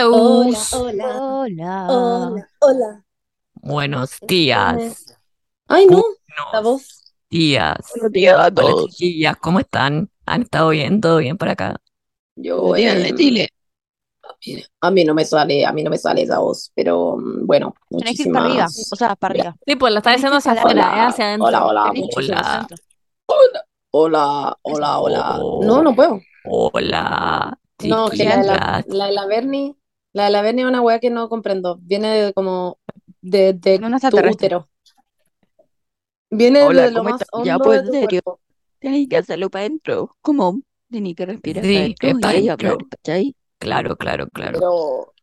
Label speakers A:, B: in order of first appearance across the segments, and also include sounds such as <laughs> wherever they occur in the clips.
A: Hello.
B: Hola, hola,
C: Hola.
B: hola, hola.
A: Buenos días.
B: Ay, no, la
A: Buenos
B: voz.
A: días.
C: Buenos días a
A: Hola,
C: todos.
A: chiquillas, ¿cómo están? ¿Han estado bien? ¿Todo bien por acá?
B: Yo,
C: días de
B: em,
C: Chile.
B: a mí no me sale, a mí no me sale esa voz, pero mm, bueno,
C: Tenés que ir para arriba, o sea, para arriba.
A: Sí, pues la está diciendo hacia afuera,
B: hola,
A: hacia adentro.
B: hola, hola,
A: Hola.
C: adentro.
B: Hola, hola, hola. No, no puedo.
A: hola,
B: No, que la de la, la de la Bernie, la de la Bernie es una weá que no comprendo. Viene de como de, de
C: un
B: tu útero. Viene
C: Hola,
B: de lo
C: ¿cómo
B: más
C: estás? Ya,
B: hondo
C: pues,
B: de
C: en
B: tu
C: serio.
B: cuerpo.
C: Tienes que hacerlo para adentro. ¿Cómo? Tienes que respirar para
A: Sí. Claro, claro, claro.
B: Pero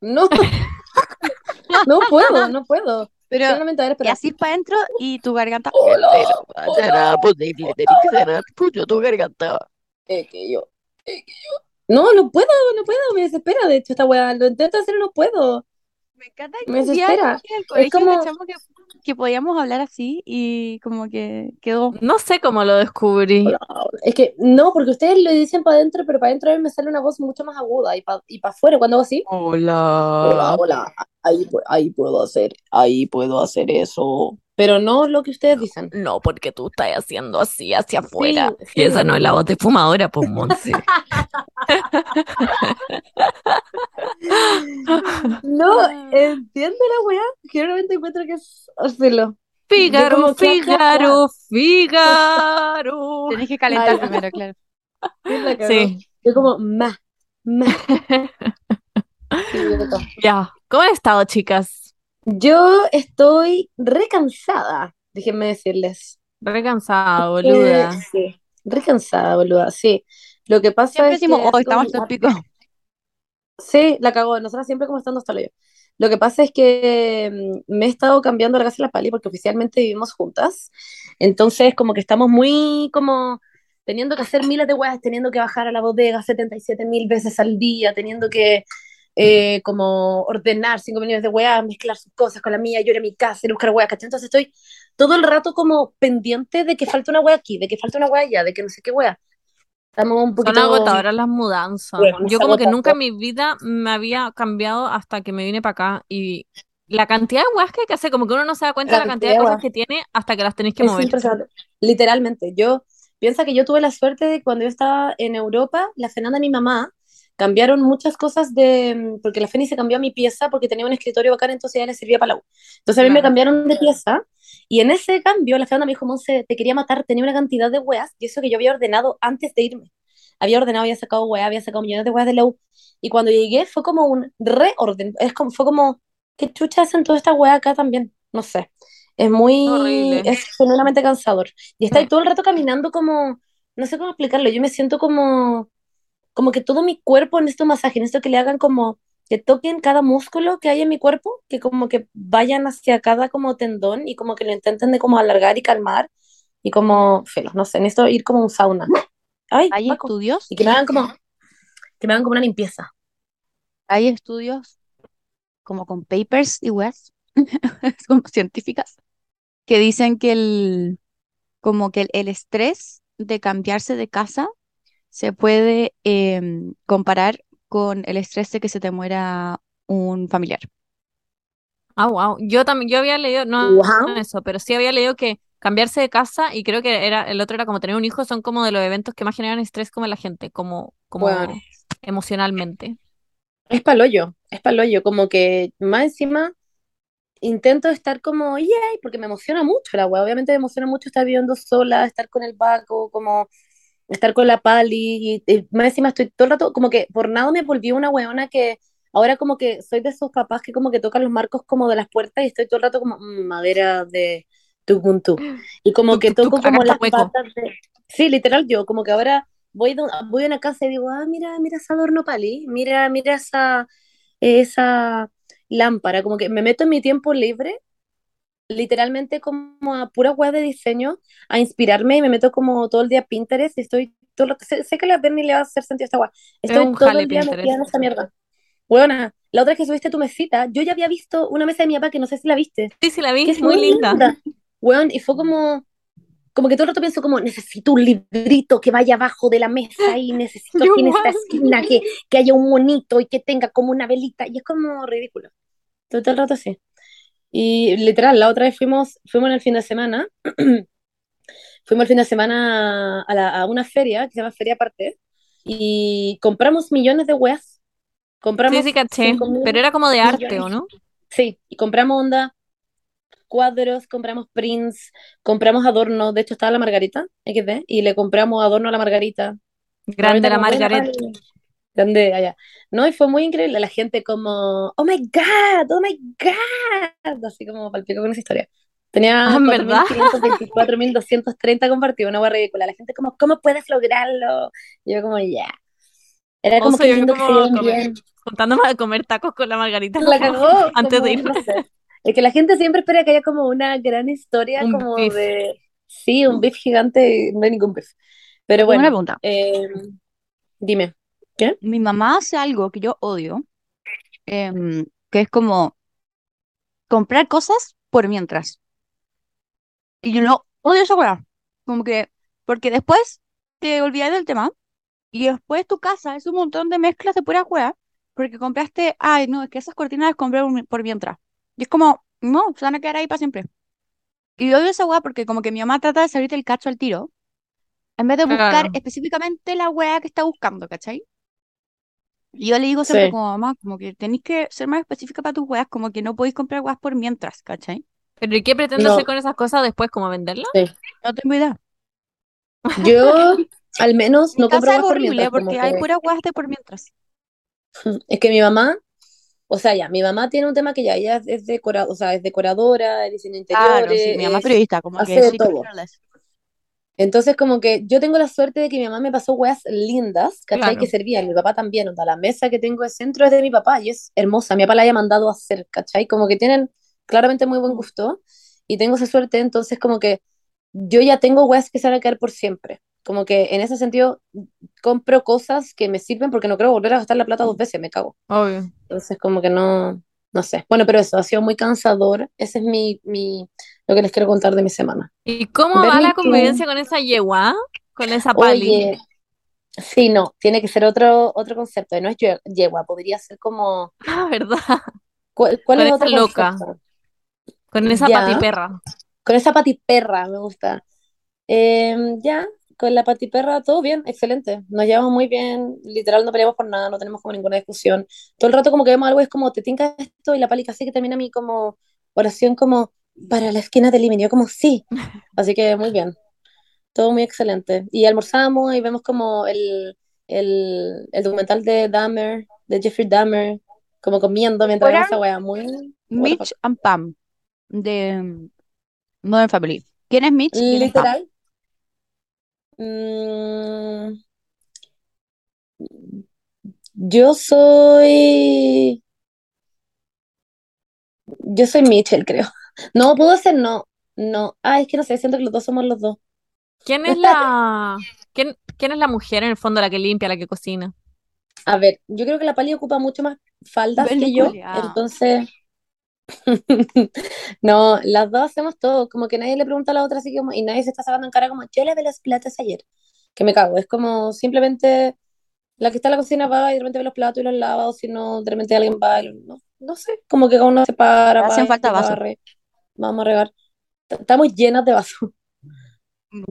B: no, <laughs> no puedo, no puedo.
C: Pero,
B: Solamente a ver,
C: y así para adentro y tu garganta.
B: Hola,
C: Pero
B: hola.
C: nada posible. Tenés que cerrar mucho tu garganta.
B: Es que yo, es que yo. No, no puedo, no puedo, me desespera de hecho esta weá. Lo intento hacer y no puedo.
C: Me encanta
B: Me
C: que
B: desespera.
C: en el
B: Es como,
C: que, que podíamos hablar así y como que quedó.
A: No sé cómo lo descubrí.
B: Es que no, porque ustedes lo dicen para adentro, pero para adentro a mí me sale una voz mucho más aguda y para y pa afuera cuando hago así. Hola,
A: Hola.
B: hola. Ahí, pu- ahí puedo hacer, ahí puedo hacer eso. Pero no lo que ustedes dicen.
A: No, porque tú estás haciendo así hacia afuera.
B: Sí,
A: Y esa no es la voz de fumadora, pues, Monse. <laughs>
B: No, entiendo la weá. Generalmente encuentro que es hacerlo.
A: Fígaro. Fígaro, Fígaro. <laughs>
C: Tenés que calentar
B: Ay,
C: primero, claro.
B: sí, Yo como, ma. <laughs> Sí,
A: ya. ¿Cómo han estado, chicas?
B: Yo estoy re cansada, déjenme decirles.
A: Re cansada,
B: Eh,
A: boluda.
B: sí, re cansada, boluda, sí. Lo que pasa
C: Siempre
B: es
C: decimos,
B: que
C: oh, estamos hasta el
B: la-
C: pico.
B: Sí, la cagó. Nosotros siempre como estando hasta lo yo. Lo que pasa es que mm, me he estado cambiando la casa de la Pali porque oficialmente vivimos juntas. Entonces, como que estamos muy como teniendo que hacer miles de weas, teniendo que bajar a la bodega 77 mil veces al día, teniendo que eh, como ordenar 5 millones de weas, mezclar sus cosas con la mía, yo ir a mi casa, buscar weas, ¿cachai? Entonces estoy todo el rato como pendiente de que falta una wea aquí, de que falta una wea allá, de que no sé qué wea. Estamos un
A: Son
B: poquito...
A: agotadoras las mudanzas.
B: Bueno,
A: Yo como que nunca en mi vida me había cambiado hasta que me vine para acá y la cantidad de weas que hay que hacer, como que uno no se da cuenta de la cantidad de cosas que tiene hasta que las tenéis que
B: Es
A: mover.
B: impresionante. Literalmente, yo piensa que yo tuve la suerte de cuando yo estaba en Europa, la Fernanda mi mamá cambiaron muchas cosas de, porque la Feni se cambió a mi pieza porque tenía un escritorio bacán, entonces ya le servía para la U. Entonces a mí me
A: Claro.
B: cambiaron de pieza y en ese cambio la Fernanda me dijo, Monse, te quería matar, tenía una cantidad de weas y eso que yo había ordenado antes de irme. Había ordenado, había sacado weas, había sacado millones de weas de la U. Y cuando llegué fue como un reorden, es como, fue como, ¿qué chucha hacen toda esta wea acá también? No sé. Es muy,
A: Horrible.
B: es genuinamente cansador. Y
A: Sí. <laughs>
B: todo el rato caminando como, no sé cómo explicarlo, yo me siento como, como que todo mi cuerpo en este masaje, en esto que le hagan como, que toquen cada músculo que hay en mi cuerpo, que como que vayan hacia cada como tendón y como que lo intenten de como alargar y calmar y como, felo, no sé, necesito ir como un sauna. Ay,
C: Hay
B: Paco.
C: estudios,
B: Y que me hagan como, que me hagan como una limpieza.
C: hay estudios como con papers y weas, <laughs> como científicas, que dicen que el, como que el, el estrés de cambiarse de casa se puede em, comparar con el estrés de que se te muera un familiar.
A: Ah, wow. Yo también, yo había leído, no
B: Wow.
A: eso, pero sí había leído que cambiarse de casa y creo que era, el otro era como tener un hijo, son como de los eventos que más generan estrés como en la gente, como, como
B: Bueno,
A: emocionalmente.
B: es palollo, es palollo, como que más encima intento estar como, yay, porque me emociona mucho la wea, obviamente me emociona mucho estar viviendo sola, estar con el Paco, como estar con la Pali, y, y más encima estoy todo el rato, como que por nada me volví una weona que ahora como que soy de esos papás que como que tocan los marcos como de las puertas y estoy todo el rato como "Mm, madera de tucuntú, y como que toco como las patas de... Sí, literal yo, como que ahora voy, de- voy a una casa y digo, ah, mira, mira ese adorno Pali, mira, mira esa, esa lámpara, como que me meto en mi tiempo libre literalmente como a pura web de diseño, a inspirarme y me meto como todo el día a Pinterest y estoy todo lo que sé, sé que a la Berni le va a hacer sentido a esta web.
A: Es
B: Estoy
A: un
B: todo el día metida en esta mierda. Buena, la otra vez que subiste tu mesita, yo ya había visto una mesa de mi papá que no sé si la viste,
A: Sí, sí la
B: que
A: vi,
B: es
A: muy
B: muy
A: linda.
B: linda. Weón, y fue como, como que todo el rato pienso como, necesito un librito que vaya abajo de la mesa y <laughs> necesito aquí en esta esquina que, que haya un monito y que tenga como una velita. Y es como ridículo. Todo el rato así. Y literal, la otra vez fuimos, fuimos en el fin de semana, <clears throat> fuimos el fin de semana a, la- a una feria que se llama Feria Aparte y compramos millones de weas.
A: Sí,
B: Compramos
A: sí, caché.
B: cinco mil
A: Pero era como de arte, ¿o no?
B: Sí, y compramos onda, cuadros, compramos prints, compramos adornos. De hecho, estaba la Margarita XD y le compramos adorno a la Margarita.
A: Grande la
B: como, "Buena,
A: Margaret.
B: vale". Grande allá. No, y fue muy increíble. La gente como, oh my God, oh my God. Así como palpico con esa historia. Tenía
A: Ah, ¿en verdad?
B: 4.524.230 compartidos, una hueá ridícula. La gente como, ¿cómo puedes lograrlo? Y yo como, ya. Era como que
A: yo
B: lindo que
A: como
B: lleven
A: comer-
B: bien.
A: juntándome a comer tacos con la Margarita
B: La cagó. <laughs>
A: antes
B: como,
A: de ir.
B: no sé. Es que la gente siempre espera que haya como una gran historia,
A: Un
B: como
A: beef.
B: de. Sí, un beef gigante, no hay ningún beef. Pero
C: Tengo una
B: bueno,
C: pregunta.
B: eh, dime. ¿Qué?
C: Mi mamá hace algo que yo odio, em, que es como comprar cosas por mientras. Y yo no odio esa weá. Como que, porque después te olvidas del tema y después tu casa es un montón de mezclas de pura weá, porque compraste, ay, no, es que esas cortinas las compré por, mi- por mientras. Y es como, no, se van a quedar ahí para siempre. Y odio esa weá porque como que mi mamá trata de salirte el cacho al tiro, en vez de buscar específicamente la weá que está buscando, ¿cachai? Y yo le digo siempre
B: Sí.
C: como mamá, como que tenéis que ser más específica para tus weas, como que no podéis comprar weas por mientras, ¿cachai?
A: Pero ¿y qué pretende
B: No.
A: hacer con esas cosas después? ¿Como venderlas?
B: Sí.
C: No tengo idea.
B: Yo, <laughs> al menos, no compro
C: es
B: guas por mientras,
C: porque hay
B: que-
C: puras weas de por mientras. <laughs>
B: Es que mi mamá, o sea, ya, mi mamá tiene un tema que ya, ella es, decora, o sea, es decoradora, es diseño
C: Claro, sí,
B: interiores,
C: mi mamá es periodista, como
B: hace
C: que
B: todo. Entonces, como que yo tengo la suerte de que mi mamá me pasó weas lindas, ¿cachai?
A: Claro.
B: Que servían, mi papá también, onda, la mesa que tengo de centro es de mi papá y es hermosa, mi papá la haya mandado a hacer, ¿cachai? Como que tienen claramente muy buen gusto y tengo esa suerte, entonces como que yo ya tengo weas que se van a quedar por siempre. Como que en ese sentido compro cosas que me sirven porque no creo volver a gastar la plata dos veces, me cago.
A: Obvio.
B: Entonces, como que no, no sé. Bueno, pero eso ha sido muy cansador. Ese es mi, mi, lo que les quiero contar de mi semana.
A: ¿Y cómo va la convivencia con esa yegua? Con esa pali.
B: Oye, sí, no, tiene que ser otro, otro concepto. No es ye- yegua, podría ser como,
A: Ah, ¿verdad?
B: ¿cuál, cuál
A: Con
B: es
A: esa
B: otro
A: loca.
B: concepto?
A: Con esa
B: Ya.
A: patiperra.
B: Con esa patiperra, me gusta. Em, ya, con la patiperra, todo bien, excelente. Nos llevamos muy bien, literal, no peleamos por nada, no tenemos como ninguna discusión. Todo el rato como que vemos algo, es como, te tinca esto, y la pali casi que termina mi como oración como, para la esquina del living, yo como, sí. <laughs> Así que muy bien, todo muy excelente. Y almorzamos y vemos como el, el, el documental de Dahmer, de Jeffrey Dahmer, como comiendo mientras vemos esa wea, muy...
C: Mitch and Pam de mm, Modern Family. ¿Quién es Mitch? ¿Quién es Pam?
B: Literal. Mm, yo soy. Yo soy Mitchell, creo. No, puedo ser no. No. Ah, es que no sé, siento que los dos somos los dos.
A: ¿Quién es la... ¿Quién, quién es la mujer en el fondo, la que limpia, la que cocina?
B: A ver, yo creo que la Pali ocupa mucho más faldas que yo,
C: culiao.
B: entonces. <laughs> No, las dos hacemos todo, como que nadie le pregunta a la otra así como, y nadie se está sacando en cara como, yo lavé los platos ayer, que me cago, es como simplemente la que está en la cocina va y de repente ve los platos y los lava, o si no, de repente alguien va y no, no sé, como que cada uno se para,
C: Hacen
B: va
C: falta vasos.
B: Vamos a regar. Estamos llenas de vasos,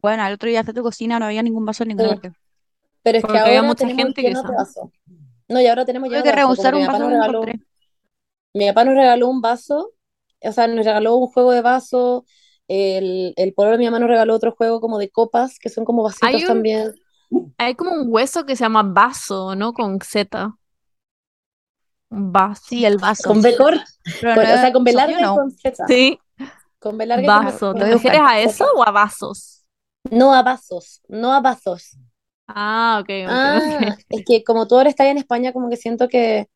C: Bueno, el otro día fui a tu cocina, no había ningún vaso en ninguna
B: Sí.
C: parte.
B: pero es que
A: Porque
B: ahora
A: mucha
B: tenemos
A: gente que
B: llenos de
A: esa.
B: vasos. No, y ahora tenemos llenos
C: que
B: de vasos, que mi
C: un
B: papá
C: vaso
B: nos
C: que
B: regaló, mi papá nos regaló un vaso, o sea, nos regaló un juego de vasos, el, el pololo de mi mamá nos regaló otro juego como de copas, que son como vasitos
A: Hay un,
B: también.
A: hay como un hueso que se llama vaso, ¿no? Con Z. Un vaso.
C: Sí, el vaso.
B: Con
C: no
B: o sea, con larga y con Z.
A: Sí,
B: Con B larga y con,
A: vaso.
B: con
A: ¿Te refieres a eso o a vasos?
B: No a vasos, no a vasos.
A: Ah, ok,
B: Ah,
A: ok.
B: es que como tú ahora estás en España, como que siento que,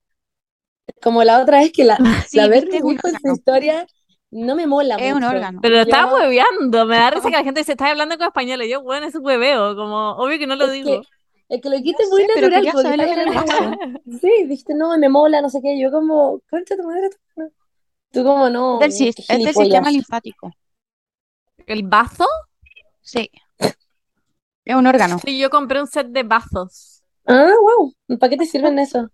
B: como la otra vez que la, <laughs>
C: Sí,
B: la Berni
C: es
B: dijo en su historia, no me mola
C: Es un órgano.
A: Pero estaba
B: Yo,
A: hueveando. Me da <laughs> risa que la gente dice, estás hablando con español. Y yo, bueno, es un hueveo. Como, obvio que no lo
B: es que,
A: digo.
B: es que lo
C: No
B: dijiste muy
C: sé,
B: natural, porque sí, dijiste, no, me mola, no sé qué, yo como, concha tu madre, tú tú como,
C: Es
B: no,
C: del, es del sistema linfático.
A: ¿El vaso?
C: Sí. Es un órgano.
A: Sí, yo compré un set de bazos.
B: Ah, wow. ¿Para qué te sirven eso?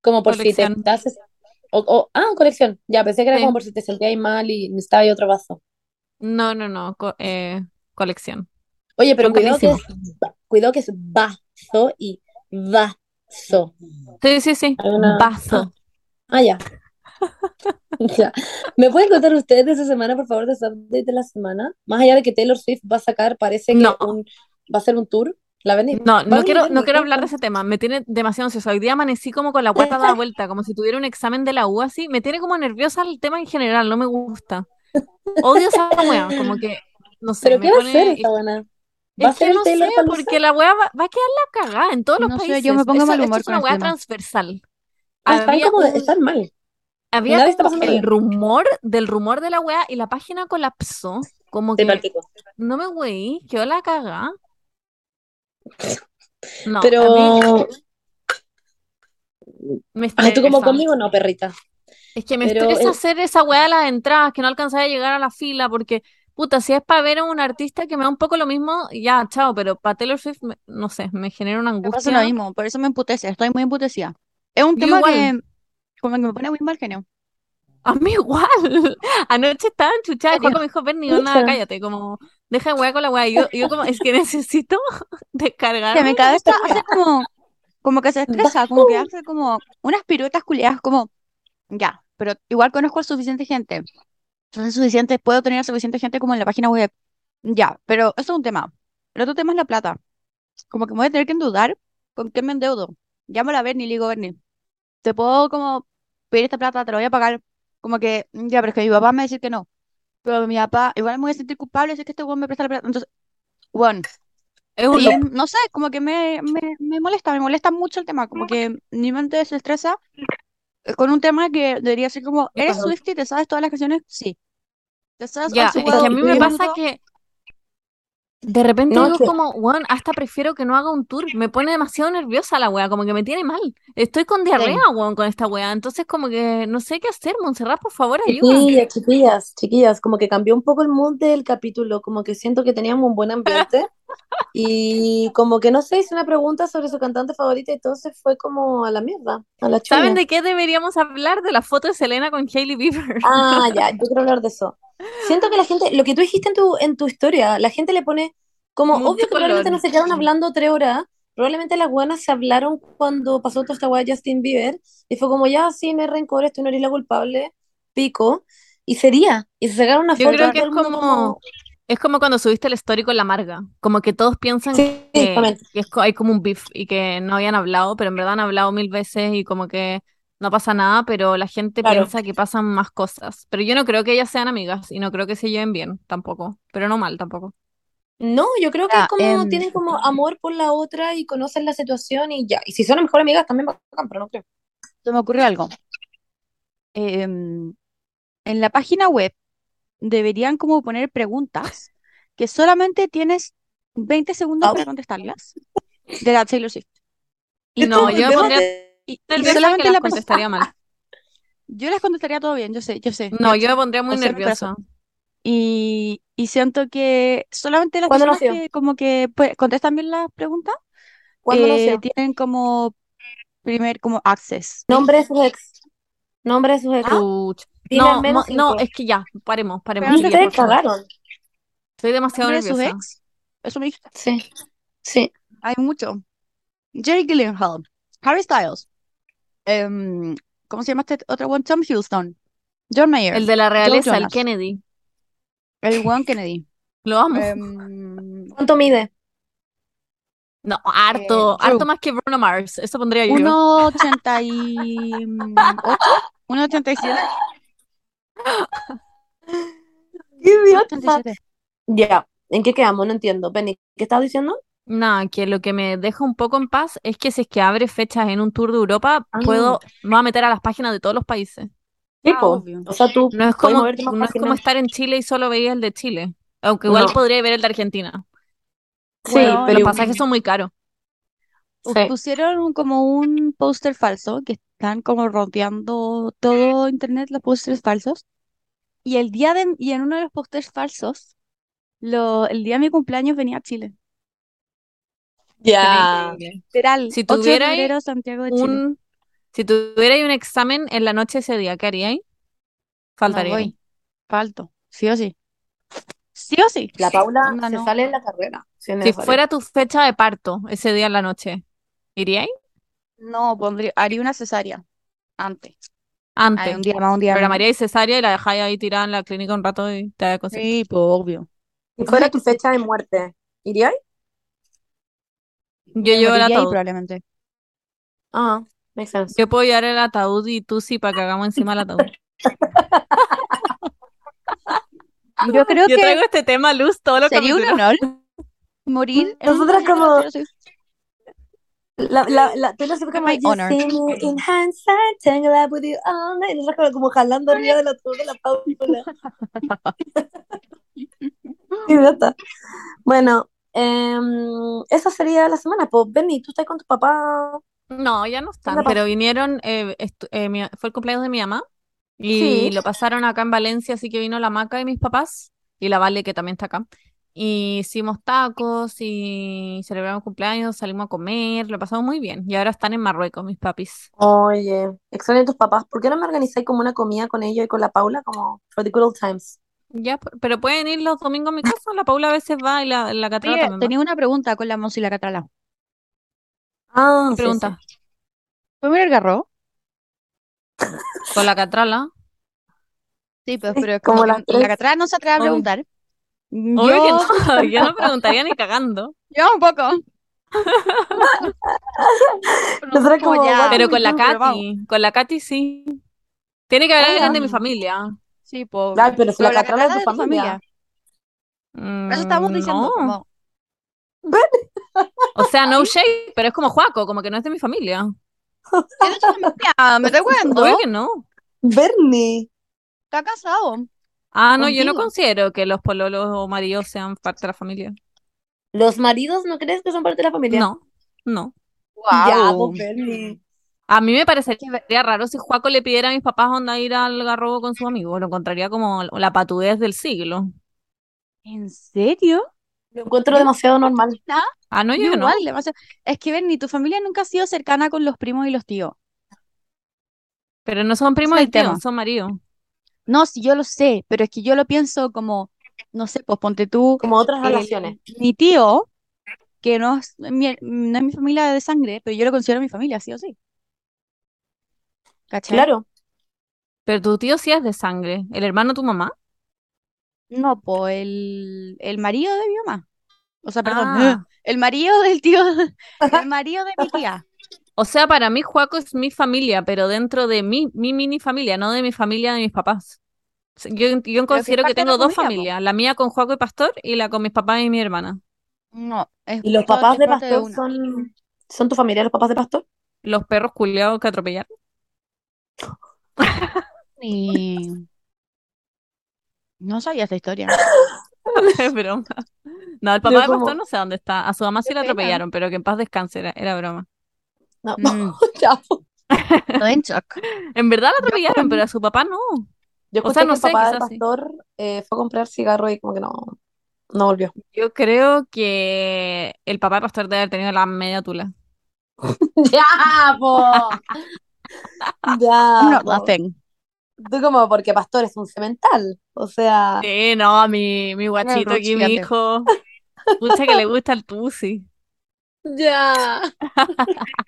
B: Como por si te haces. O, o- ah, colección. Ya, pensé que era
A: Sí.
B: como por si te sentías mal y necesitabas ahí otro vaso.
A: No, no, no, co- eh, colección.
B: Oye, pero cuidado que es, cuidado que es vaso y vaso.
A: Sí, sí, sí.
B: Una-
A: Bazo.
B: Ah, ya. Ya. ¿Me pueden contar ustedes de esa semana, por favor, de ese update de la semana? Más allá de que Taylor Swift va a sacar, parece que
A: No.
B: un, va a ser un tour. ¿La ven?
A: No,
B: ¿Va a
A: no quiero, no quiero hablar de ese tema. Me tiene demasiado ansiosa. Hoy día amanecí como con la guata dada vuelta, como si tuviera un examen de la U así. Me tiene como nerviosa el tema en general, no me gusta. Odio esa <laughs> weá, como que, no sé,
B: ¿Pero
A: me
B: qué va a
A: pone...
B: hacer esta buena? ¿Va a
A: Es
B: ser
A: que
B: el
A: no sé, porque la weá va, va a quedar la cagada en todos los
C: No sé,
A: países.
C: yo me pongo
A: Eso-
C: mal
A: esto
C: humor
A: es
C: con
A: una
C: tema.
A: transversal.
B: Ah, están como de- están mal.
A: Había como el
B: bien.
A: rumor del rumor de la weá y la página colapsó. Como que, no me weí, quedó la cagada. No, a mí
B: Pero,
A: me
B: tú como conmigo, no, perrita.
A: Es que me
B: Pero
A: estresa
B: el-
A: hacer esa weá de las entradas, que no alcanzaba a llegar a la fila, porque, puta, si es para ver a un artista que me da un poco lo mismo, ya, chao, pero para Taylor Swift, me- no sé, me genera una
C: Me pasa
A: angustia.
C: lo mismo, por eso me emputece, estoy muy emputecida. Es un
A: Yo
C: tema
A: igual.
C: que como que me pone muy mal genio.
A: A mí igual. <laughs> Anoche estaba enchuchada? Juaco me dijo, Berni, onda,
B: Pucha.
A: cállate, como, deja de weá con la weá. Y yo, yo como, es que necesito
C: Que <laughs>
A: descargarme.
C: mi cabeza hace como, como que se estresa, como que hace como unas piruetas culiadas, como, ya, pero igual conozco a suficiente gente. Entonces suficiente, puedo tener a suficiente gente como en la página web. Ya, pero eso es un tema. El otro tema es la plata. Como que me voy a tener que endeudar. ¿Con qué me endeudo? Llamo a la Berni y le digo, Berni, te puedo como pedir esta plata, te lo voy a pagar. Como que, ya, pero es que mi papá me va a decir que no. Pero mi papá, igual me voy a sentir culpable si es que este weón me presta la plata. Entonces, bueno,
A: Es un loop.
C: no sé, como que me, me, me molesta, me molesta mucho el tema, como que mi mente se estresa con un tema que debería ser como, ¿eres
B: Ajá.
C: Swiftie? ¿Te sabes todas las canciones? Sí. ¿Te sabes
A: Ya, es que a mí me pasa que de repente
B: No,
A: digo
B: es que-
A: como, weón, hasta prefiero que no haga un tour. Me pone demasiado nerviosa la weá, como que me tiene mal. Estoy con diarrea, weón, con esta weá. Entonces como que no sé qué hacer, Montserrat, por favor, ayuda.
B: Chiquillas, chiquillas, chiquillas, como que cambió un poco el mood del capítulo, como que siento que teníamos un buen ambiente <laughs> y como que no sé, hice una pregunta sobre su cantante favorita se fue como a la mierda, a la
A: ¿Saben de qué deberíamos hablar? De la foto de Selena con Hailey Bieber.
B: Ah, ya, <laughs> yo quiero hablar de eso. Siento que la gente, lo que tú dijiste en tu, en tu historia, la gente le pone como,
A: Mucho
B: obvio que probablemente
A: color.
B: no se quedaron hablando tres horas, probablemente las buenas se hablaron cuando pasó toda esta weá de Justin Bieber y fue como, ya, sí, me rencores, tú no eres la culpable, pico, y sería, y se sacaron una
A: Yo
B: foto
A: creo que es
B: mundo
A: como, es como cuando subiste el story con la Marga. Como que todos piensan
B: Sí,
A: que, que es hay como un beef y que no habían hablado, pero en verdad han hablado mil veces y como que no pasa nada, pero la gente
B: Claro.
A: piensa que pasan más cosas. Pero yo no creo que ellas sean amigas y no creo que se lleven bien tampoco, pero no mal tampoco.
B: No, yo creo que es como,
C: em,
B: tienen como amor por la otra y conocen la situación y ya. Y si son mejores amigas también bacán, pero no creo.
C: se me ocurrió algo. Em, en la página web deberían como poner preguntas que solamente tienes 20 segundos
B: Ah.
C: para contestarlas de la Taylor Swift. Y
A: No, yo pondría
C: y,
A: que
C: solamente
A: las
C: la
A: contestaría mal. <laughs>
C: Yo las contestaría todo bien, yo sé, yo sé.
A: No,
C: yo
A: me pondría muy nerviosa.
C: Y, y siento que solamente las
B: ¿Cuándo
C: personas que como que pues, contestan bien las preguntas
B: ¿Cuándo
C: eh, tienen como primer como access.
B: Nombre de sus ex. Nombre de sus ex.
A: No, no, es que ya, paremos, paremos,
C: Pero
A: favor.
B: Cagaron.
A: Estoy demasiado
C: ¿Nombre de sus
A: nerviosa.
C: ex? Eso me dijiste.
B: Sí. Sí.
C: Hay mucho. Jerry Gyllenhaal, Harry Styles, em, ¿cómo se llama este otro one? Tom Hiddleston, John Mayer,
A: El de la realeza, el Kennedy.
C: el Juan Kennedy. <laughs>
A: Lo amo.
C: em,
B: ¿Cuánto mide?
A: No, harto,
C: eh,
A: harto más que Bruno Mars. Eso pondría yo.
C: 1,88, 1,87, <laughs>
B: ¡Qué idiota!
C: 1,87.
B: Ya. ¿En qué quedamos? No entiendo. Penny, ¿qué estabas diciendo?
A: Nada, que lo que me deja un poco en paz es que si es que abre fechas en un tour de Europa,
B: Ah.
A: puedo, me voy a meter a las páginas de todos los países.
B: Sí,
C: Ah,
B: po.
C: obvio.
B: O sea, tú
A: No es
B: puedes
A: como,
B: moverte más
A: no es como
B: fácilmente.
A: estar en Chile y solo veía el de Chile. Aunque igual
B: No.
A: podría ver el de Argentina.
B: Sí,
C: Bueno,
B: pero
A: Los pasajes son muy caros.
B: Sí.
C: Pusieron un- como un póster falso que están como rodeando todo internet los pósters falsos. Y el día de, y en uno de los pósters falsos lo, el día de mi cumpleaños venía a Chile.
B: Ya.
C: Literal,
A: Si
C: 8 de
A: tuvierais
C: febrero, Santiago de Chile.
A: Un, si tuvierais un examen en la noche ese día, ¿qué haríais?
C: No
A: Faltaría.
C: voy, falto, sí o sí. Sí o sí.
B: La Paula
C: Onda,
B: se
C: no.
B: sale en la carrera. si
A: fuera tu fecha de parto ese día en la noche, ¿iríais?
C: No, pondría, haría una cesárea antes.
A: Antes.
C: Ay, un día más, un día menos.
A: Programaríais cesárea y la dejáis ahí tirada en la clínica un rato y te da cosas.
C: Sí, pues obvio.
B: Si fuera tu fecha de muerte, ¿irías?
A: Yo llevo el ataúd.
C: probablemente.
B: Ah, makes sense.
A: Yo puedo llevar el ataúd y tú sí para que hagamos encima el ataúd. <laughs>
C: Yo creo
A: Yo
C: que
A: traigo este tema a luz todo lo
C: sería un honor morir
B: Nosotras como-. La, la, la, Taylor Swift como,
C: My
B: "You
C: honor.
B: see me in hindsight, tangled up with you all night". Y nosotras como, como jalando arriba del ataúd de la Paula. Y ya está. Bueno, em, esa sería la semana. Pues, Benny, tú estás con tu papá.
A: No, ya no están,
B: ¿Dónde
A: pero vinieron, eh, eh, mi- fue el cumpleaños de mi mamá y
B: Sí.
A: lo pasaron acá en Valencia, así que vino la Maca y mis papás y la Vale que también está acá. Y hicimos tacos y celebramos cumpleaños, salimos a comer, lo pasamos muy bien. Y ahora están en Marruecos, mis papis.
B: Oye, extraño tus papás. ¿Por qué no me organizáis como una comida con ellos y con la Paula como for the good old times?
A: Ya, pero pueden ir los domingos a mi casa. La Paula a veces va y la, la Catrala
C: Oye,
A: también va.
C: tenía una pregunta con la Monsi y la Catrala.
B: Ah,
A: ¿Qué
B: sí,
A: pregunta?
C: ¿Fue ver el garro?
A: Con la Catrala.
C: Sí, pues,
B: Sí,
C: pero es
B: como
C: como la
B: tres.
C: Catrala no se atreve a preguntar.
A: Obvio
C: Yo,
A: que no, <laughs> yo no preguntaría ni cagando.
C: yo un poco. <laughs> Como ya.
A: Pero con la? Katy, con la Katy sí. Tiene que haber alguien de mi familia.
C: Sí.
B: Ay, pero si la
C: pero
B: Catrala es de
C: es
B: tu
C: de
B: familia.
A: Mm,
C: Eso estamos diciendo,
A: no.
C: como, <laughs>
A: O sea, no shade, pero es como Juaco, como que no es de mi familia.
C: ¿es de tu familia? ¿Me estoy <laughs> jugando?
A: Obvio que no.
B: Bernie.
C: Está casado.
A: Ah, no, yo no considero que los pololos o maridos sean parte de la familia.
B: ¿Los maridos no crees que son parte de la familia?
A: No, no.
B: Ya,
C: Wow.
B: pues, Bernie.
A: A mí me parecería raro si Juaco le pidiera a mis papás onda ir al garrobo con su amigo. Lo encontraría como la patudez del siglo.
C: ¿En serio?
B: Lo encuentro demasiado normal.
A: Ah, no,
C: Yo
A: no.
C: igual, demasiado. Es que, Berni, tu familia nunca ha sido cercana con los primos y los tíos.
A: Pero no son primos y tíos, son maridos.
C: No, sí, yo lo sé, pero es que yo lo pienso como, no sé, pues ponte tú,
B: Como otras
C: el-
B: relaciones.
C: mi tío, que no es mi, no es mi familia de sangre, pero yo lo considero mi familia, sí o sí. ¿Cachai?
B: Claro.
A: Pero tu tío sí es de sangre. ¿El hermano de tu mamá?
C: No, pues el, el marido de mi mamá. O sea, perdón,
A: Ah. <laughs>
C: el marido del tío, <laughs> el marido de mi tía. <laughs>
A: O sea, para mí Juaco es mi familia, pero dentro de mi, mi mini familia, no de mi familia de mis papás. Yo, yo considero que tengo dos
C: familia, po.
A: familias, la mía con Juaco y Pastor y la con mis papás y mi hermana.
C: No, es,
B: ¿Y los papás de Pastor son, son tu familia, los papás de Pastor?
A: Los perros culiados que atropellaron. <laughs>
C: Y... No sabía esta historia. <laughs>
A: Es broma. No, el papá de
B: como-
A: Pastor no sé dónde está. A su mamá sí la atropellaron, pero que en paz descanse, era, era broma.
B: No,
C: Mm, <laughs>
B: ya.
C: estoy en shock.
A: En verdad la atropellaron, pero a su papá no.
B: Yo
A: O sea, no
B: que
A: sé,
B: el papá de
A: quizás sí.
B: Pastor eh, fue a comprar cigarro y como que no, no volvió.
A: Yo creo que el papá de Pastor debe haber tenido la media tula.
B: Ya, po. <laughs> Ya,
C: I'm not laughing.
B: Tú como porque Pastor es un cemental. O sea,
A: Sí, no, mi, mi guachito aquí, mi hijo. Pucha que le gusta el tusi. <laughs>
B: ya.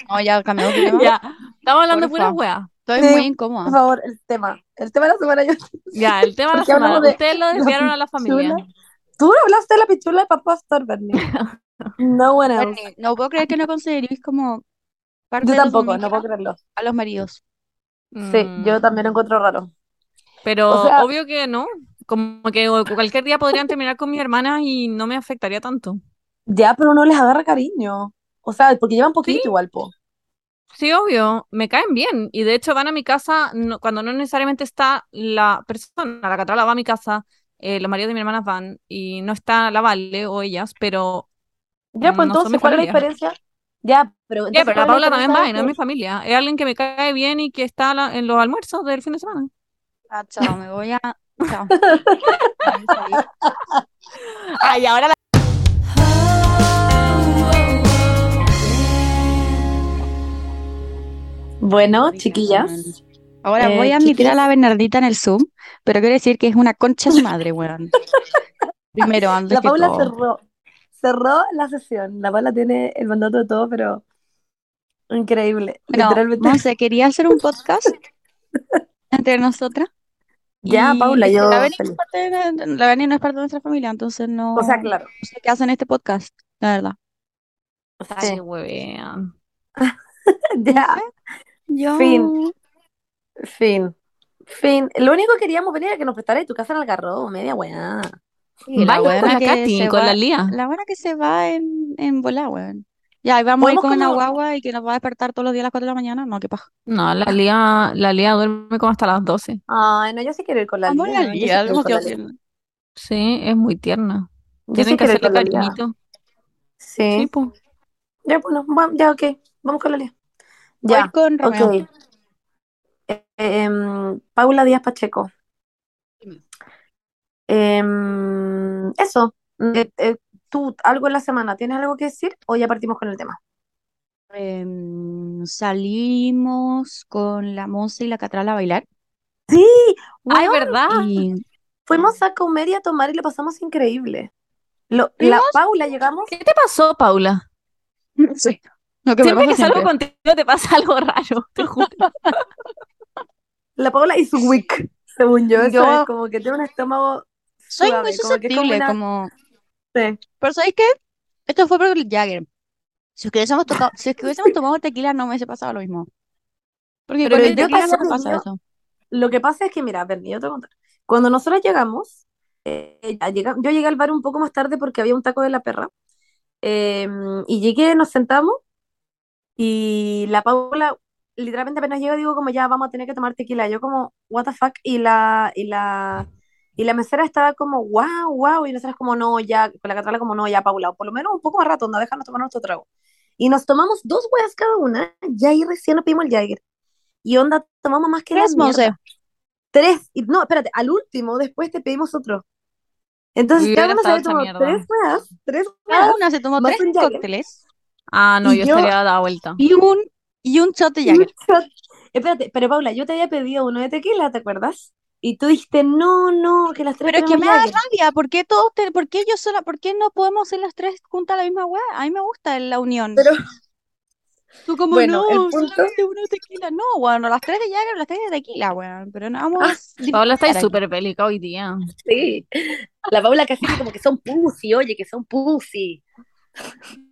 C: No, ya cambiamos de tema.
A: Ya, estamos hablando de
C: Porfa.
A: puras weas.
C: Estoy
B: Sí,
C: muy
B: Por
C: incómoda.
B: favor, el tema. El tema de la semana yo.
A: Ya, el tema de la semana.
B: de
A: Ustedes lo desviaron a la familia.
B: pichula. Tú hablaste de la pichula de papá Pastor, Bernie. <laughs> No one else.
C: Bernie, no puedo creer que no consideréis como
B: Yo
C: de los
B: tampoco, no puedo creerlo.
C: a los maridos.
B: Sí, yo
A: Mm,
B: también lo encuentro raro.
A: Pero
B: O sea-
A: obvio que no. Como que cualquier día podrían terminar con mis hermanas y no me afectaría tanto.
B: Ya, pero uno les agarra cariño. O sea, porque llevan poquito
A: Sí.
B: igual, po.
A: Sí, obvio, me caen bien. Y de hecho van a mi casa no- cuando no necesariamente está la persona. La Catrala va a mi casa, eh, los maridos de mi hermana van y no está la Vale o ellas, pero
B: Ya, pues
A: No
B: entonces, ¿cuál es la diferencia? Ya, pero
A: Ya, pero la
B: ¿cuál es la
A: Paula también va y no es mi familia. Es alguien que me cae bien y que está la- en los almuerzos del fin de semana.
C: Ah, chao, me voy a. Chao. <laughs>
A: Ay, ahora la...
B: Bueno, chiquillas.
C: Ahora
B: Eh,
C: voy a admitir a la Bernardita en el Zoom, pero quiero decir que es una concha de su madre, weón. <laughs> Primero, antes
B: La
C: que
B: Paula
C: todo.
B: cerró, cerró la sesión. La Paula tiene el mandato de todo, pero increíble.
C: Bueno,
B: Literalmente.
C: Monse, quería hacer un podcast <laughs> entre nosotras.
B: Ya,
C: Y
B: Paula, yo
C: la Beni no es parte de, la Beni no es parte de nuestra familia, entonces no,
B: O sea, claro.
C: no sé qué hacen este podcast, la verdad.
A: Ay,
B: Sí.
A: huevean. <laughs>
B: Ya.
C: Yo,
B: Fin. Fin. Fin. Lo único que queríamos venir era que nos prestara de tu casa en Algarrobo, media weá.
C: Sí, la
A: Vaya con
C: buena
A: la
C: que
A: Katy,
C: se
A: con
C: va,
A: la Lía.
C: la buena que se va en, en volar, weón. Ya, y vamos a ir con una
B: como.
C: guagua y que nos va a despertar todos los días a las 4 de la mañana. No, qué paja.
A: No, la Lía, la Lía duerme como hasta las 12.
B: Ay, no, yo sí quiero ir con la
C: Vamos a la
B: Lía. Yo sí
C: Lía,
B: la Lía.
A: Sí, es muy tierna.
B: Yo
A: Tienen
B: sí
A: que
B: quiero ir
A: hacerle
B: con la Lía.
A: cariñito.
B: Sí.
A: Sí, pues.
B: Ya, bueno, va- ya, ok. Vamos con la Lía.
C: Voy
B: Ya,
C: con Romeo.
B: ok. Eh, em, Paula Díaz Pacheco. Em, eso. Eh, eh, ¿tú algo en la semana? ¿Tienes algo que decir o ya partimos con el tema?
C: Em, salimos con la Monse y la Catrala a bailar
B: Sí,
A: Ay, ¿verdad?
C: y
B: fuimos a comer y a tomar y lo pasamos increíble. Lo, la. Paula llegamos.
A: ¿Qué te pasó, Paula? <laughs>
C: sí, lo que
A: Siempre que salgo contigo te pasa algo raro, te juro. <laughs>
B: La Paula su wick, según yo,
C: Yo-
B: es como que tiene un estómago
C: Soy
B: suave,
C: muy
B: como como
C: susceptible,
B: una-
C: como...
B: sí.
C: Pero ¿sabéis qué? Esto fue por el Jagger. Si hubiésemos tocado, si hubiésemos tomado tequila no me hubiese pasado lo mismo. Porque
A: Pero
C: con el
A: ¿qué te
C: tequila no pasa eso.
B: Lo que pasa es que, mira, Berni, yo te voy a contar. Cuando nosotros llegamos, eh, yo llegué al bar un poco más tarde porque había un taco de la perra. eh, y llegué, nos sentamos y la Paula, literalmente apenas llega, digo como ya vamos a tener que tomar tequila. Yo como, what the fuck, y la, y la, y la mesera estaba como, wow, wow, y nosotros como, no, ya, con la Catrala como, no, ya, Paula, por lo menos un poco más rato, no, déjanos tomar nuestro trago. Y nos tomamos dos weas cada una, ya ahí recién nos pedimos el Jagger. Y onda, tomamos más que
C: Tres, Monse.
B: Tres. Y, no, espérate, al último, después te pedimos otro. Entonces, cada uno se había tomado tres weas, tres
C: Cada una se tomó tres cócteles
A: Ah, no, yo
B: yo-
A: estaría dada vuelta.
C: y un, y un shot de Jagger.
B: Espérate, pero Paula, yo te había pedido uno de tequila, ¿te acuerdas? Y tú dijiste, no, no, que las tres
C: Pero es que me da rabia, ¿por qué todos te- por qué yo sola, por qué no podemos ser las tres juntas a la misma weá? A mí me gusta la unión.
B: Pero,
C: Tú como
B: Bueno,
C: no,
B: el punto-
C: solamente uno de tequila. No, bueno, las tres de Jagger, las tres de tequila, weón. Pero no vamos a
A: Paula está súper bélica hoy día.
B: sí, la Paula casi como que son pussy, oye, que son pussy.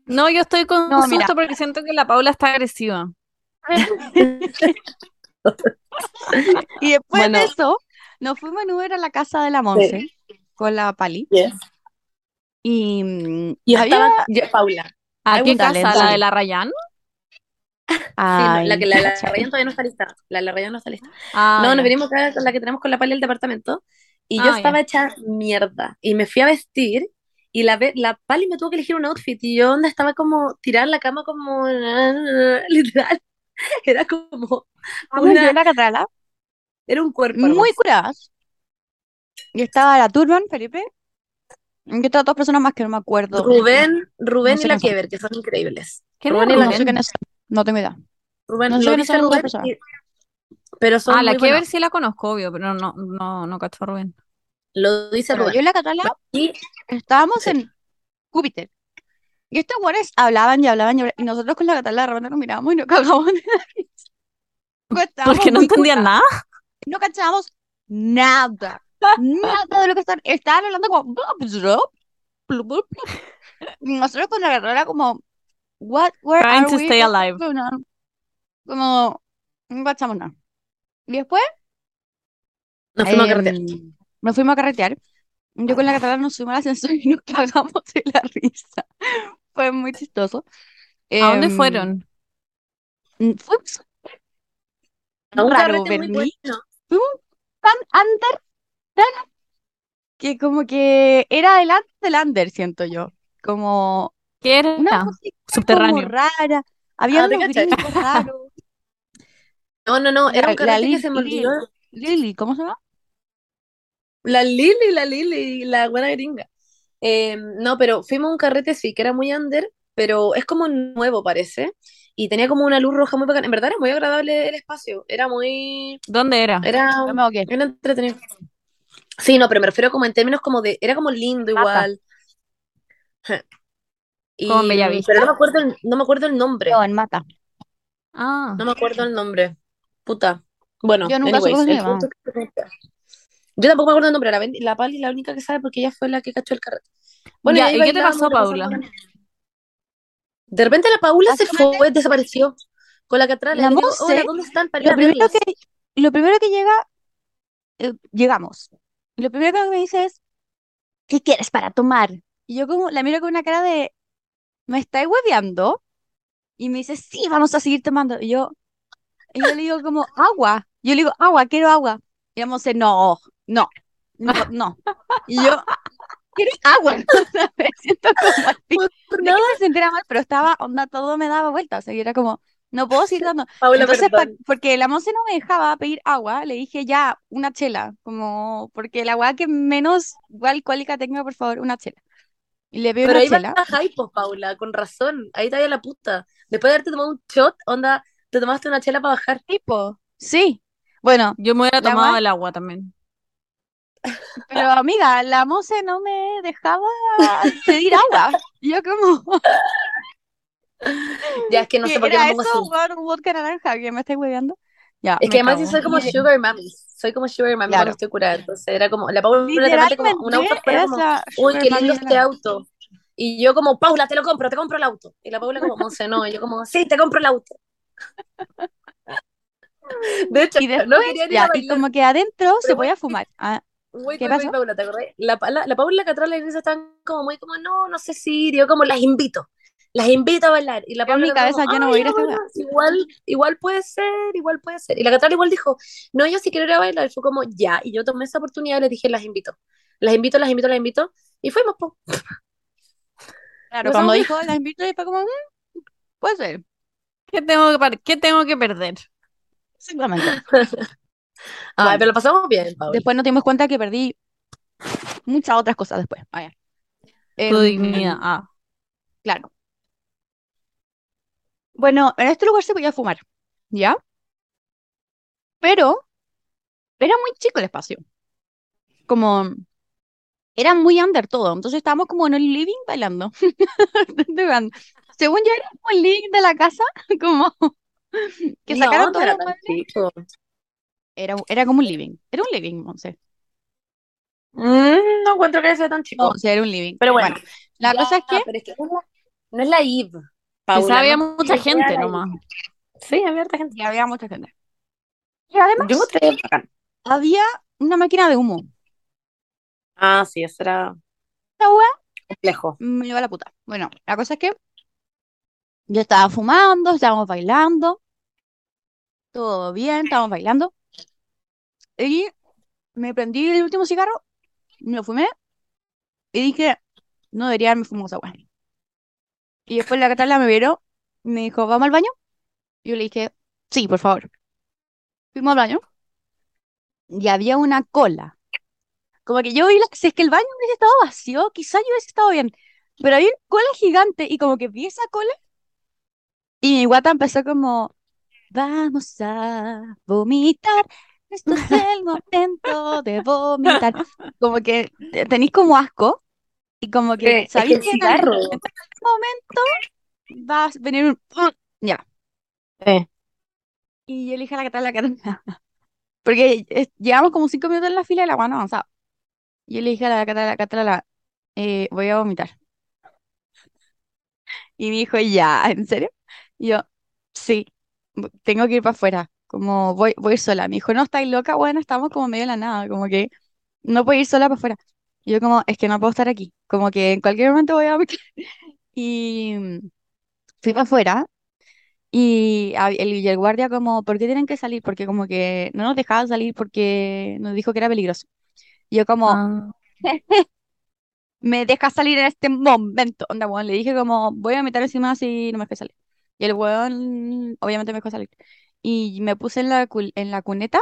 A: No, yo estoy con
C: No,
A: susto
C: mira.
A: porque siento que la Paula está agresiva. <laughs>
C: Y después
B: Bueno.
C: de eso, nos fuimos en Uber a la casa de la Monse con la Pali. Y mm,
B: Y
C: había.
B: estaba yo- Paula.
A: ¿A qué casa? ¿La de la Rayán?
B: Sí, no,
C: Ay,
B: la que la, la. Rayán todavía no está lista. La, la Rayán no está lista.
A: Ah,
B: no, nos venimos acá con la que tenemos con la Pali del departamento. Y yo
A: Ah,
B: estaba hecha mierda. Y me fui a vestir. Y la, la Pali me tuvo que elegir un outfit. Y yo onda estaba como tirada en la cama como <laughs> literal. Era como
C: Vamos
B: una-
C: y la Catrala,
B: era un cuerpo
C: muy curadas. Y estaba la Turban, Felipe. Y otras dos personas más que no me acuerdo.
B: Rubén, Rubén
C: No sé
B: y la
C: quién.
B: Kever, que son increíbles.
A: ¿Quién
B: Rubén
A: es
B: y la
C: No sé quiénes son. No tengo idea.
B: Rubén,
C: No sé esas
B: Rubén, y- pero son
A: Ah, la
B: muy
A: que ver
B: buenos.
A: sí la conozco, obvio, pero no, no, no cacho a Rubén.
B: Lo dice Rubén.
C: yo y la Catrala
B: Y
C: estábamos
B: Sí.
C: en Júpiter. Y estos güeyes hablaban y hablaban y hablaban. Y nosotros con la Catrala de repente nos mirábamos y nos cagamos de la risa. Porque
A: no entendían nada.
C: No cachábamos nada. Nada de lo que estaban. Estaban hablando como. Nosotros con la carrera como. What, where
A: Trying
C: are
A: to
C: we?
A: stay alive.
C: Como. No cachamos nada. Y después.
B: nos fuimos a
C: em,
B: carretear.
C: nos fuimos a carretear. Yo con la carrera nos subimos al ascensor y nos cagamos de la risa. Fue muy chistoso.
A: ¿A dónde
C: Em,
A: fueron?
C: Fuimos
B: A un
C: raro,
B: carrete muy
C: Berni.
B: Bueno.
C: tan under tan- que como que era el antes del under, siento yo. Como
A: ¿Qué era?
C: una música como
A: Subterráneo.
C: rara. Había
B: Ah, ¿te
C: unos gringos raros. <laughs>
B: No, no, no, era
C: La,
B: un
C: la
B: carrete que se me olvidó.
C: Lil- Lili, ¿cómo se llama?
B: La Lili, la Lili, la buena gringa. Eh, no, pero fuimos a un carrete, sí, que era muy under, pero es como nuevo, parece. Y tenía como una luz roja muy bacana. En verdad era muy agradable el espacio. Era muy.
A: ¿Dónde era?
B: Era,
C: Yo me
B: era entretenido. Sí, no, pero me refiero como en términos como de. Era como lindo igual. Y,
A: Como en Bellavista.
B: pero no me acuerdo el, no me acuerdo el nombre.
C: No, en Mata.
A: Ah,
B: No me acuerdo el nombre. Puta. Bueno,
C: Yo nunca
B: anyways, el punto que- Yo tampoco me acuerdo el nombre. La, la Pali es la única que sabe porque ella fue la que cachó el carrete. Bueno,
A: Ya, ¿y qué te pasó, Paula?
B: De repente la Paula se fue, desapareció. Con la Catrala.
C: La
B: digo, ¿dónde están? Para
C: Lo
B: a
C: primero que, lo primero que llega, eh, llegamos. Lo primero que me dice es, ¿qué quieres para tomar? Y yo como la miro con una cara de, ¿me estáis hueveando? Y me dice, sí, vamos a seguir tomando. Y yo, y yo le digo como, agua. Yo le digo, agua, quiero agua. Y la Monse, no, no, no, no. Y yo, quiero agua. <laughs> Me siento como al pico. No
B: nada.
C: es que me sintiera mal, pero estaba, onda, todo me daba vuelta. O sea, yo era como, no puedo seguir dando.
B: Paula,
C: Entonces, pa- porque la Monse no me dejaba pedir agua, le dije ya, una chela, como, porque la agua que menos igual alcohólica tenga, por favor, una chela. Y le pido
B: Pero
C: una
B: ahí
C: chela.
B: vas a pues, Paula, con razón. Ahí está ya la puta. Después de haberte tomado un shot, onda, te tomaste una chela para bajar.
C: Tipo, sí. Bueno,
A: yo me hubiera tomado
C: gua-
A: el agua también.
C: Pero amiga, la Monse no me dejaba pedir agua. Yo como, <laughs>
B: Ya, es que no
C: ¿qué
B: sé por qué me pongo
C: eso?
B: así.
C: Un vodka naranja, que me estáis hueveando. Ya,
B: Es que además yo soy como sugar mami. Soy como sugar mami
C: Claro.
B: cuando estoy curada. Entonces era como, la Paula de como un auto como, uy, qué lindo este auto. Y yo como, Paula, te lo compro, te compro el auto. Y la Paula como, Monse, no. Y yo como, sí, te compro el auto. <laughs> De hecho,
C: Y
B: no
C: después,
B: querían ir
C: ya,
B: a
C: y
B: bailar.
C: como que adentro se podía fumar. Ah, ¿Qué
B: wait,
C: pasó?
B: Paula, ¿te acordás? La, la, la Paula y la Catrala y Elisa estaban como muy como, no, no sé si, yo como, las invito, las invito a bailar. Y la
C: en
B: Paula
C: mi
B: como,
C: cabeza yo no
B: "Ah,
C: voy a ir a wea".
B: igual, igual puede ser, igual puede ser. Y la Catrala igual dijo, no, yo sí quiero ir a bailar. Y fue como, ya. Y yo tomé esa oportunidad y les dije, las invito. Las invito, las invito, las invito. Y fuimos, po.
C: Claro, cuando dijo las invito, y fue como, "Mm, puede ser,
A: ¿Qué tengo que, par- qué tengo que perder?
C: exactamente. <laughs>
B: Ay,
C: Bueno.
B: pero lo pasamos bien, Paula.
C: Después nos dimos cuenta que perdí muchas otras cosas después. Ah.
A: Tu
C: Em,
A: dignidad. Ah.
C: Claro. Bueno, en este lugar se podía fumar, ¿ya? Pero era muy chico el espacio. Como era muy under todo. Entonces estábamos como en el living bailando. <laughs> Según yo era como el living de la casa, <laughs> como que sacaron
B: no
C: todos
B: era.
C: Era, como un living. Era un living, Monse.
B: Mm, no encuentro que sea tan chico.
C: No, o sea, era un living.
B: Pero bueno,
C: la
B: Ya,
C: cosa es que
B: pero es que no es la, no es la Paula,
A: había mucha gente nomás.
B: Sí, había harta gente.
C: ya había mucha gente. Y además
B: Yo
C: había una máquina de humo.
B: Ah, sí, eso era
C: Esta wea
B: complejo.
C: me lleva la puta. Bueno, la cosa es que yo estaba fumando, estábamos bailando, todo bien, estábamos bailando. Y me prendí el último cigarro, me lo fumé y dije, no debería haberme fumado wea. Y después la Catalina me vieron, me dijo, ¿vamos al baño? Y yo le dije, sí, por favor. Fuimos al baño y había una cola. Como que yo vi, la, si es que el baño hubiese estado vacío, quizá yo hubiese estado bien. Pero había una cola gigante y como que vi esa cola y mi guata empezó como, vamos a vomitar, esto es el momento de vomitar. Como que te- tenéis como asco y como que sabéis
B: el
C: que en algún momento va a venir un... Ya.
B: Sí.
C: Y yo le dije a la Catalina, la Catalina, porque eh, llevamos como cinco minutos en la fila y la agua no avanzaba. Y yo le dije a la Catalina, la Catalina, eh, voy a vomitar. Y me dijo, ya, ¿en serio? Y yo, sí, tengo que ir para afuera, como voy, voy a ir sola. Me dijo, no, estáis loca, bueno, estamos como medio de la nada, como que no puedo ir sola para afuera. Y yo como, es que no puedo estar aquí, como que en cualquier momento voy a. <laughs> Y mm, fui para afuera y el, y el guardia como, ¿por qué tienen que salir? Porque como que no nos dejaban salir porque nos dijo que era peligroso. Y yo como,
A: Ah. <laughs>
C: me deja salir en este momento. Onda, weón, le dije como, voy a meter encima si no me deja salir. Y el weón, obviamente me dejó salir. Y me puse en la, cul- en la cuneta,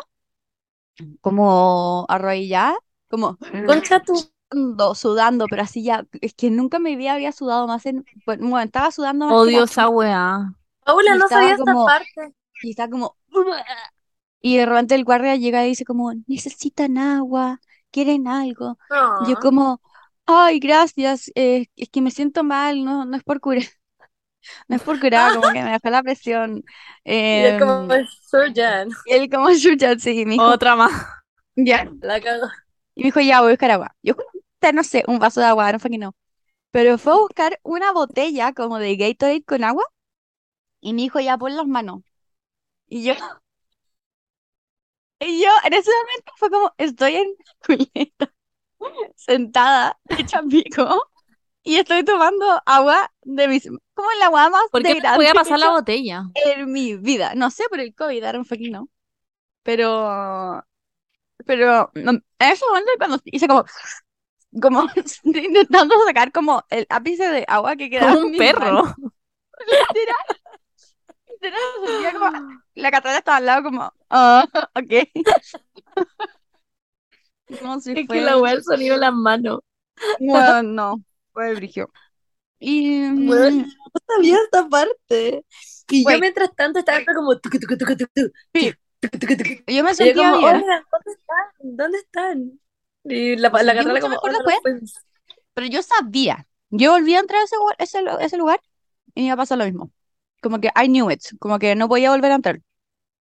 C: como arrodillada, como,
B: Concha tu
C: sudando, sudando, pero así ya, es que nunca me había, había sudado más en, bueno, bueno, estaba sudando más
A: Odio esa weá.
B: Paula, no sabía esta parte.
C: y estaba como, y de repente el guardia llega y dice como, necesitan agua, quieren algo. Y yo
B: No.
C: como, ay, gracias, eh, es que me siento mal, no, no es por curar, no es por curar, como que me bajó la presión. <laughs>
B: Y es como
C: Em,
B: surgeon.
C: y él como, chucha, sí, me dijo,
A: Otra más.
C: ya.
B: La cago.
C: Y me dijo, ya, voy a buscar agua. Yo, "Puta, no sé, un vaso de agua, no fue que no. Pero fue a buscar una botella como de Gatorade con agua y me dijo, ya, pon las manos. Y yo, <laughs> y yo en ese momento fue como, estoy en <laughs> culeta, sentada, hecha pico, y estoy tomando agua de mis, como el agua más
A: ¿Por qué voy a
C: que
A: pasar la botella?
C: en mi vida. No sé por el COVID, don't fucking know. Pero, pero no, en ese momento cuando hice como, como <laughs> intentando sacar como el ápice de agua que quedaba
A: Como un perro.
C: literal, literal, como, la Catalina estaba al lado como, ah, ok. <laughs> Como si
B: Es que
C: fue,
B: la weá el sonido en las manos.
C: bueno, no, fue brigio. Y,
B: Bueno, <laughs> no sabía esta parte. Y
C: Wait.
B: yo mientras tanto estaba como tucu, tucu, tucu,
C: Sí. yo me
B: yo
C: sentía
B: como,
C: bien.
B: oigan, ¿dónde están? ¿Dónde están? Y la, la
C: yo
B: como.
C: Pero yo sabía. Yo volví a entrar a ese, ese, ese lugar y me iba a pasar lo mismo. Como que I knew it. Como que no podía volver a entrar.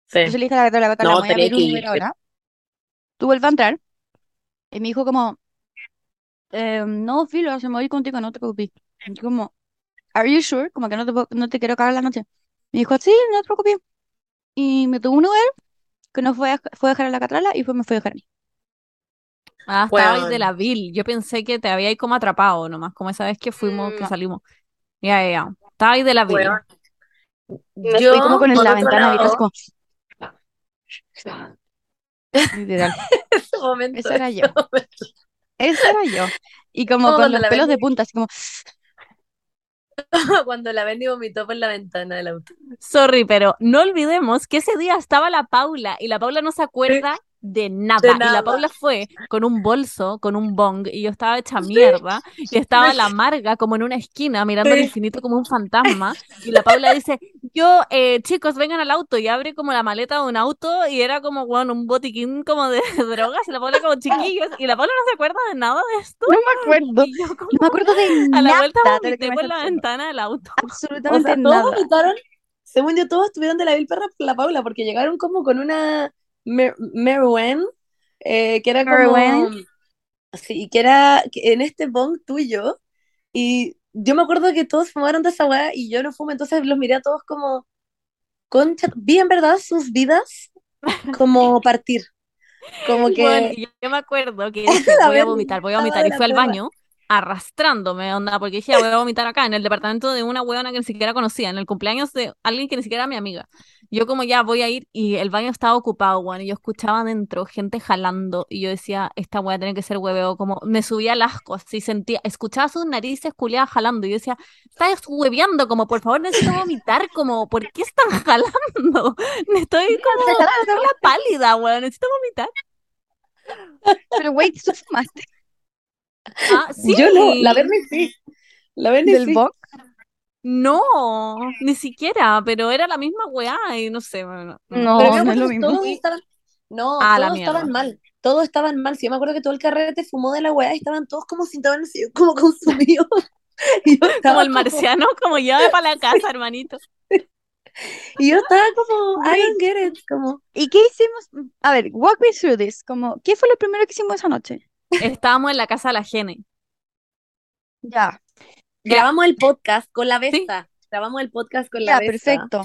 B: Sí.
C: le dije a la gata, la gata, la
B: No,
C: voy a abrir un ahora. Tú vuelves a entrar. Y me dijo como, eh, no, filo, se me voy contigo, no te preocupes. Y como, are you sure? Como que no te, puedo- no te quiero cagar la noche. Me dijo, sí, no te preocupes. Y me tomó un Uber que no fue a, fue a dejar a la catrala y fue, me fue a dejar a mí.
A: Ah, estaba ahí de la vil. Yo pensé que te había ahí como atrapado nomás, como esa vez que fuimos, que
C: No.
A: salimos. Ya, ya, ya. Estaba ahí de la vil.
B: Weón.
C: Me
B: Yo,
C: fui como con la ventana abierta, como... <laughs> Literal.
B: ese momento,
C: Ese era
B: ese
C: yo.
B: momento.
C: Ese era yo. Y como
B: Como
C: con los pelos de punta, así como... <laughs>
B: cuando la Bendy vomitó por la ventana del auto.
A: Sorry, pero no olvidemos que ese día estaba la Paula y la Paula no se acuerda de nada.
B: De
A: Y la
B: nada.
A: Paula fue con un bolso, con un bong, y yo estaba hecha mierda. Y <laughs> estaba la Marga como en una esquina mirando al
B: Sí.
A: infinito como un <laughs> fantasma. Y la Paula dice, yo, eh, chicos, vengan al auto. Y abre como la maleta de un auto y era como, bueno, un botiquín como de <laughs> drogas. Y la Paula como chiquillos. Y la Paula no se acuerda de nada de esto.
C: No me acuerdo.
A: Y yo como,
C: No me acuerdo de
A: a la
C: nada
A: vuelta vomité por la ventana del auto.
B: O
C: Absolutamente
B: sea, todos
C: nada.
B: vomitaron, según yo, todos estuvieron de la vil perra por la Paula, porque llegaron como con una Mer Meruem, eh, que era como,
C: Meruem.
B: sí, que era en este bong tuyo, y yo me acuerdo que todos fumaron de esa weá y yo no fumo, entonces los miré a todos como, concha, vi en verdad sus vidas como <laughs> partir, como que
A: yo me acuerdo que <laughs> dije, voy a vomitar, voy a vomitar. Y fui al baño arrastrándome, onda, porque dije, "Ya, voy a vomitar acá, en el departamento de una huevona que ni siquiera conocía, en el cumpleaños de alguien que ni siquiera era mi amiga. Yo como ya voy a ir y el baño estaba ocupado, bueno, y yo escuchaba adentro gente jalando y yo decía, esta hueá tiene que ser hueveo, como me subía al asco, así sentía, escuchaba sus narices culiadas jalando y yo decía, estás hueveando, como por favor necesito vomitar, como, ¿por qué están <laughs> jalando? Estoy como la pálida, weón, necesito vomitar.
C: Pero, güey, ¿tú fumaste
A: Ah, sí.
B: yo no, la Berni sí, la
C: del
B: sí.
C: box?
A: No, ni siquiera, pero era la misma weá y no sé, bueno, no.
B: Pero
C: No, no es lo mismo.
B: todos estaban, no,
A: Ah, la
B: todos estaban mal, todos estaban mal. Sí, yo me acuerdo que todo el carrete fumó de la weá y estaban todos como el sillón, como consumidos. <laughs> Y yo
A: Como el marciano, como llévame para la <laughs> casa, hermanito.
B: y yo estaba como, <laughs> I don't get it, como,
C: ¿Y qué hicimos? A ver, walk me through this. Como, ¿qué fue lo primero que hicimos esa noche?
A: Estábamos en la casa de la Gene.
C: Ya,
B: grabamos el podcast con la
A: Sí.
B: Besta, grabamos el podcast con la
C: ya,
B: Besta.
C: perfecto.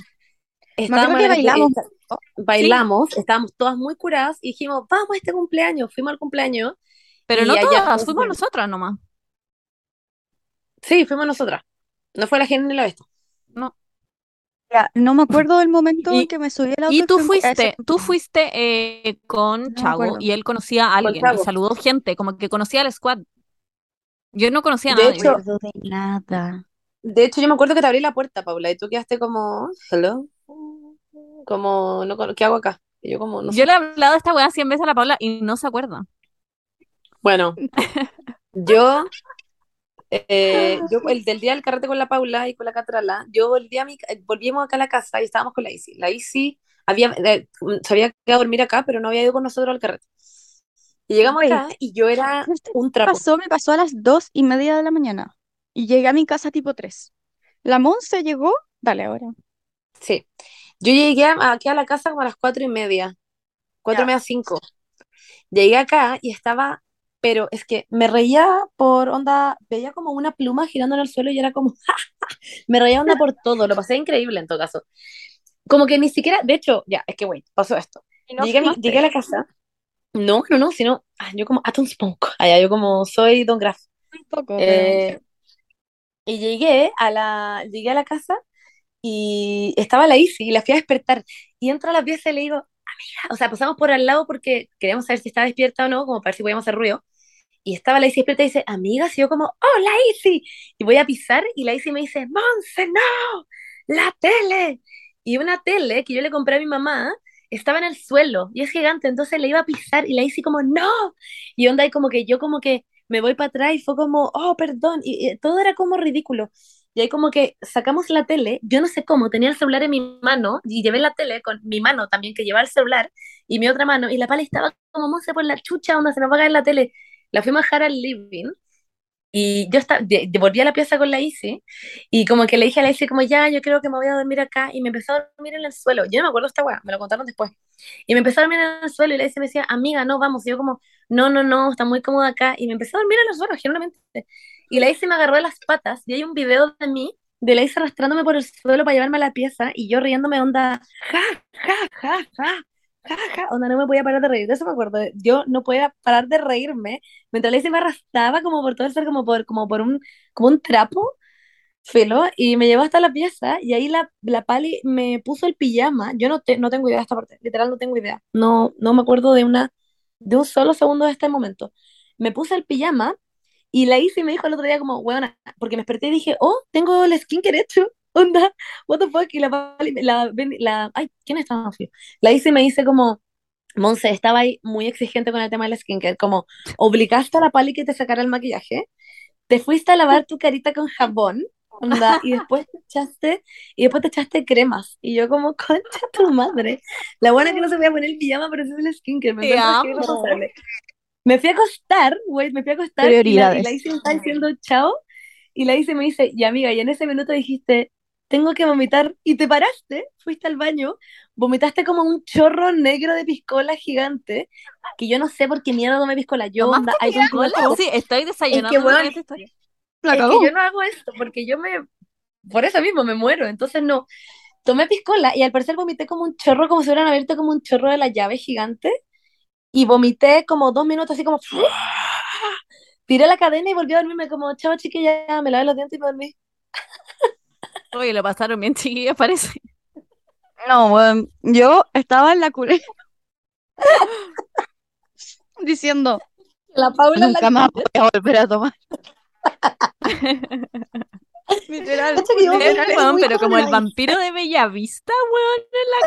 C: Me
B: Estábamos
C: que bailamos.
B: esta- bailamos, estábamos todas muy curadas y dijimos, vamos a este cumpleaños, fuimos al cumpleaños.
A: Pero no
B: allá
A: todas, fuimos nosotras nomás.
B: Sí, fuimos nosotras. No fue la gente ni la Besta.
C: Ya, no me acuerdo del momento
A: Y-
C: en que me subí al auto
A: Y tú
C: a ese
A: fuiste, tú
C: cumpleaños.
A: fuiste eh, con
C: No me
A: Chago
C: acuerdo.
A: y él conocía a
B: Con
A: alguien y saludó gente, como que conocía al squad. Yo no conocía a
B: De
A: nadie.
C: No
B: hecho-
C: me acuerdo de nada.
B: De hecho, yo me acuerdo que te abrí la puerta, Paula, y tú quedaste como, hello, como, no, ¿qué hago acá? Y yo como, no
A: Yo
B: sé.
A: le he hablado de esta weá 100 veces a la Paula y no se acuerda.
B: Bueno, <laughs> Yo, eh, yo <laughs> el del día del carrete con la Paula y con la Catrala, yo volví a mi, volvimos acá a la casa y estábamos con la Isi. La Isi había, eh, se había quedado a dormir acá, pero no había ido con nosotros al carrete. Y llegamos acá y yo era
C: ¿Este
B: un trapo.
C: pasó? Me pasó a las dos y media de la mañana. Y llegué a mi casa tipo tres. La Monse llegó, dale ahora.
B: Sí. Yo llegué aquí a la casa como a las cuatro y media, cuatro y media, cinco. Llegué acá y estaba, pero es que me reía por onda, veía como una pluma girando en el suelo y era como, <laughs> me reía onda por todo, lo pasé increíble en todo caso. Como que ni siquiera, de hecho, ya, es que, güey, pasó esto.
C: No
B: Llegué a, llegué a la casa, no, no, no, sino, ah, yo como Atom Spunk, allá, yo como soy Don Graff.
C: Un poco,
B: Eh, y llegué a la, llegué a la casa y estaba la Isi y la fui a despertar. Y entro a la pieza y le digo, o sea, pasamos por al lado porque queríamos saber si estaba despierta o no, como para ver si podíamos hacer ruido. Y estaba la Isi despierta y dice, amiga, y yo como, oh, la Isi. Y voy a pisar y la Isi me dice, Monse, no, la tele. Y una tele que yo le compré a mi mamá estaba en el suelo y es gigante, entonces le iba a pisar y la Isi como, no. Y onda, y como que yo como que me voy para atrás y fue como, oh, perdón. Y todo era como ridículo. Y ahí como que sacamos la tele, yo no sé cómo, tenía el celular en mi mano y llevé la tele con mi mano también que llevaba el celular y mi otra mano y la pala estaba como, Monse, por la chucha, onda, se nos va a caer la tele. La fuimos a dejar al living y yo estaba, de, de- volví a la pieza con la Isi y como que le dije a la Isi como, ya, yo creo que me voy a dormir acá y me empezó a dormir en el suelo. Yo no me acuerdo esta weá, me lo contaron después. Y me empezó a dormir en el suelo y la Isi me decía, amiga, no, vamos. Y yo como, no, no, no, está muy cómoda acá. Y me empezó a dormir en el suelo, generalmente. Y la Isi me agarró de las patas y hay un video de mí, de la Isi arrastrándome por el suelo para llevarme a la pieza y yo riéndome onda, ja, ja, ja, ja, ja, ja, onda, no me podía parar de reír, de eso me acuerdo, yo no podía parar de reírme, mientras la Isi me arrastraba como por todo el ser, como por, como por un, como un trapo, filo, y me llevó hasta la pieza y ahí la, la Pali me puso el pijama, yo no, te, no tengo idea de esta parte, literal no tengo idea, no, no me acuerdo de una, de un solo segundo de este momento, me puse el pijama y la Isi me dijo el otro día como, weona, porque me desperté y dije, oh, tengo el skincare hecho, <laughs> onda, what the fuck, y la, Pali- la, la, ay, ¿quién estaba? La Isi me dice como, Monse, estaba ahí muy exigente con el tema del skincare, como, obligaste a la Pali que te sacara el maquillaje, te fuiste a lavar tu carita con jabón, onda, y después te echaste, y después te echaste cremas, y yo como, concha tu madre, la buena que no se voy a poner el pijama, pero es el skincare, me
A: Te amo.
B: Me fui a acostar, güey, me fui a acostar y la, y
C: Prioridades.
B: la me está diciendo chao y la Isi me dice, y amiga, y en ese minuto dijiste, tengo que vomitar y te paraste, fuiste al baño, vomitaste como un chorro negro de piscola gigante, que yo no sé por qué mierda tomé piscola, yo onda,
A: ¿Tomaste
B: I don't give a
A: piscola?
B: fuck.
A: Sí, estoy desayunando esta historia.
C: La
B: Es que yo no hago esto porque yo me, por eso mismo me muero, entonces no. Tomé piscola y al parecer vomité como un chorro, como si hubieran abierto como un chorro de la llave gigante y vomité como dos minutos así como <laughs> tiré la cadena y volví a dormirme como chao chiquilla, me lavé los dientes y me dormí. <laughs>
A: Oye, lo pasaron bien chiquillos, parece.
C: No, weón, yo estaba en la culé <laughs> diciendo,
B: La Paula en la
C: nunca más voy a volver a tomar. Literal,
A: pero como el vampiro de Bellavista, weón, en la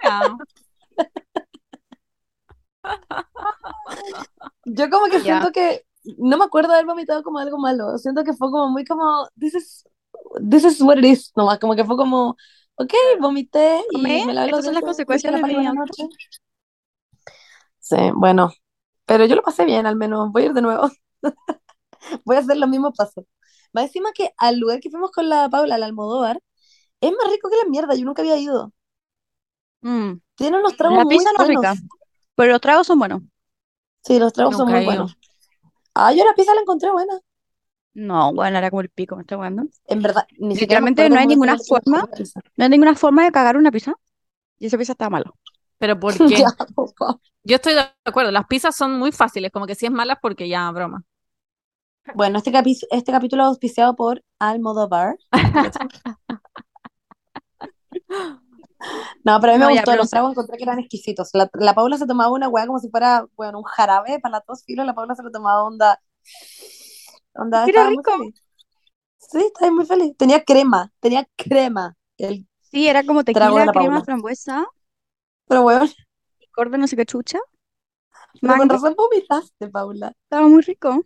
A: calle.
B: Yo como que
C: Ya.
B: siento que no me acuerdo de haber vomitado como algo malo, siento que fue como muy como this is, this is what it is, nomás como que fue como ok, vomité y
C: Tomé,
B: me lavé los
C: son las consecuencias de
B: "La
C: mi
B: noches". Sí, bueno, pero yo lo pasé bien al menos, voy a ir de nuevo, <laughs> voy a hacer los mismos pasos. Más encima que al lugar que fuimos con la Paula, al Almodóvar, es más rico que la mierda, yo nunca había ido.
C: Mm,
B: Tiene unos tragos
C: La
B: muy
C: pizza no
B: buenos.
C: rica, pero los tragos son buenos.
B: Sí, los tragos son muy
A: ido.
B: buenos. Ah, yo la pizza la encontré buena.
C: No, bueno, era como el pico, me está jugando.
B: En verdad, ni
C: Literalmente no hay ninguna forma, no hay ninguna forma de cagar una pizza. Y esa pizza estaba malo.
A: ¿Pero por <laughs> qué?
B: Ya, po, po.
A: Yo estoy de acuerdo, las pizzas son muy fáciles, como que si es malas porque ya, broma.
B: Bueno, este, capi- este capítulo es auspiciado por Almodóvar. <laughs> No, pero a mí me
C: No,
B: gustó, los tragos encontré que eran exquisitos. La, la Paula se tomaba una weá como si fuera, bueno, un jarabe para la tos filo, la Paula se lo tomaba onda, onda,
C: Era rico.
B: Sí, estaba muy feliz. Tenía crema, tenía crema. El,
C: Sí, era como tequila,
B: la
C: crema,
B: Paula.
C: frambuesa,
B: pero weón,
C: licor de no sé qué chucha.
B: pero con razón vomitaste, Paula.
C: Estaba muy rico.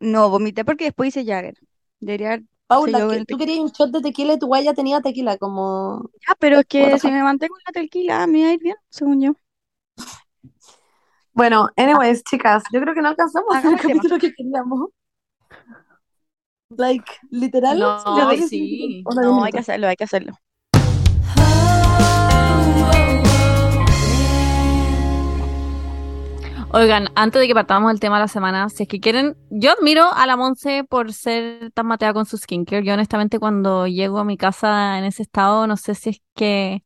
C: No, vomité porque después hice Jagger. Debería haber
B: Paula, que
C: el
B: tú querías un shot de tequila y tu guaya tenía tequila, como...
C: Ah, pero es que si me mantengo en la tequila me va a ir bien, según yo.
B: Bueno, anyways, chicas, yo creo que no alcanzamos el
C: tema.
B: capítulo que queríamos. Like, literal,
A: No, sí.
C: No, hay que hacerlo, hay que hacerlo.
A: Oigan, antes de que partamos el tema de la semana, si es que quieren, yo admiro a la Monse por ser tan mateada con su skincare. Yo honestamente cuando llego a mi casa en ese estado, no sé si es que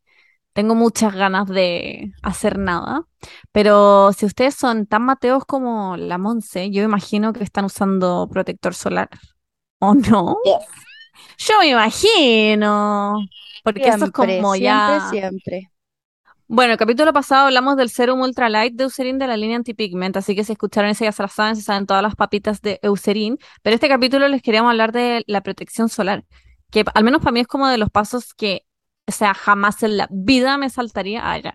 A: tengo muchas ganas de hacer nada. Pero si ustedes son tan mateos como la Monse, yo imagino que están usando protector solar. ¿O no?
B: Yes.
A: Yo me imagino. Porque eso es
C: Siempre,
A: como
C: siempre,
A: ya...
C: siempre.
A: Bueno, el capítulo pasado hablamos del Serum Ultra Light de Eucerin de la línea Antipigment, así que si escucharon ese ya se la saben, se saben todas las papitas de Eucerin, pero este capítulo les queríamos hablar de la protección solar, que al menos para mí es como de los pasos que, o sea, jamás en la vida me saltaría allá,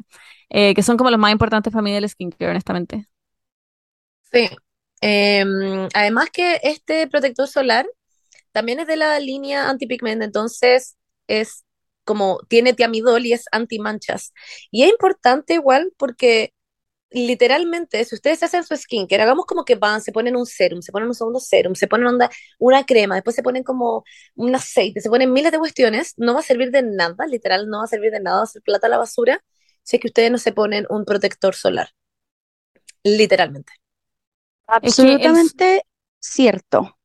A: que son como los más importantes para mí del skincare, honestamente.
B: Sí. Em, además que este protector solar también es de la línea antipigment, entonces es como tiene tiamidol y es anti-manchas. Y es importante igual porque literalmente, si ustedes hacen su skincare, hagamos como que van, se ponen un serum, se ponen un segundo serum, se ponen onda, una crema, después se ponen como un aceite, se ponen miles de cuestiones, no va a servir de nada, literal, no va a servir de nada, va a ser plata a la basura, si es que ustedes no se ponen un protector solar. Literalmente.
A: Es
C: Absolutamente cierto.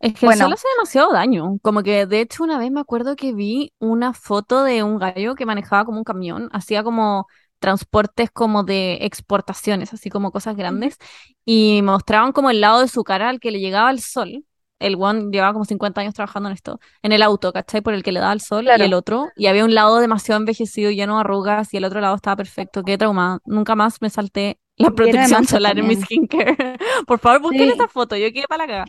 A: Es que el
C: Bueno.
A: sol hace demasiado daño, como que de hecho una vez me acuerdo que vi una foto de un gallo que manejaba como un camión, hacía como transportes como de exportaciones, así como cosas grandes, y mostraban como el lado de su cara al que le llegaba el sol. El one llevaba como 50 años trabajando en esto, en el auto, ¿cachai? Por el que le daba el sol,
C: Claro.
A: y el otro, y había un lado demasiado envejecido, lleno de arrugas, y el otro lado estaba perfecto. Qué traumada. Nunca más me salté la protección <laughs> solar en mi
C: también.
A: skincare. <laughs> Por favor, busquen
C: Sí.
A: esa foto, yo quedé para la cagada.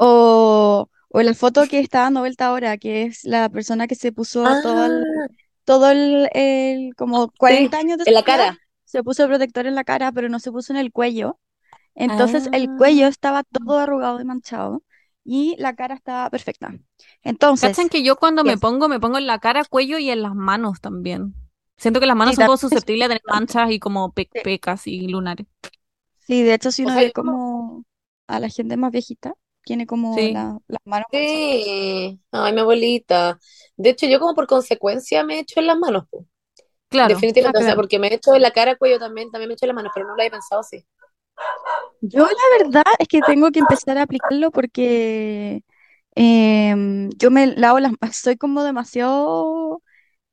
C: O, o la foto que está dando vuelta ahora, que es la persona que se puso todo el,
B: Ah,
C: todo el, el- como 40 años de
B: en la cara.
C: se puso el protector en la cara, pero no se puso en el cuello. Entonces el cuello
A: Ah.
C: estaba todo arrugado y manchado y la cara estaba perfecta. Entonces,
A: ¿Cachan que yo cuando me pongo, me pongo en la cara, cuello y en las manos también? Siento que las manos
C: Sí,
A: son
C: es
A: susceptibles a tener <laughs> manchas y como pe- pecas y lunares.
C: Sí, de hecho, si
B: O
C: uno
B: sea,
C: ve
B: como
C: a la gente más viejita, tiene como
A: Sí.
C: la- las manos.
B: Sí, ay, mi abuelita. De hecho, yo como por consecuencia me he hecho en las manos, po.
A: Claro.
B: Definitivamente,
C: Ah,
B: o sea, porque me he hecho en la cara, cuello también, también me he hecho en las manos, pero no lo había pensado así.
C: Yo la verdad es que tengo que empezar a aplicarlo porque em, yo me lavo las manos, <laughs> soy como demasiado,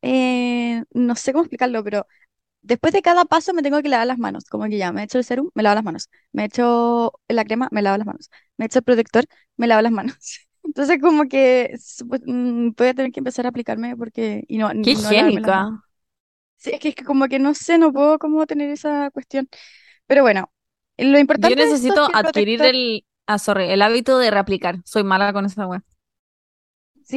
C: eh, no sé cómo explicarlo, pero después de cada paso me tengo que lavar las manos, como que ya, me he hecho el serum, me lavo las manos, me he hecho la crema, me lavo las manos, me he hecho el protector, me lavo las manos. <laughs> Entonces como que pues, mm, voy a tener que empezar a aplicarme porque, y no,
A: Qué
C: no
A: higiénica.
C: Sí, es que, es que como que no sé, no puedo como tener esa cuestión. Pero bueno, lo
A: Yo
C: importante es
A: necesito
C: que el
A: adquirir
C: protector,
A: el, ah, sorry, el hábito de reaplicar. Soy mala con esa wea.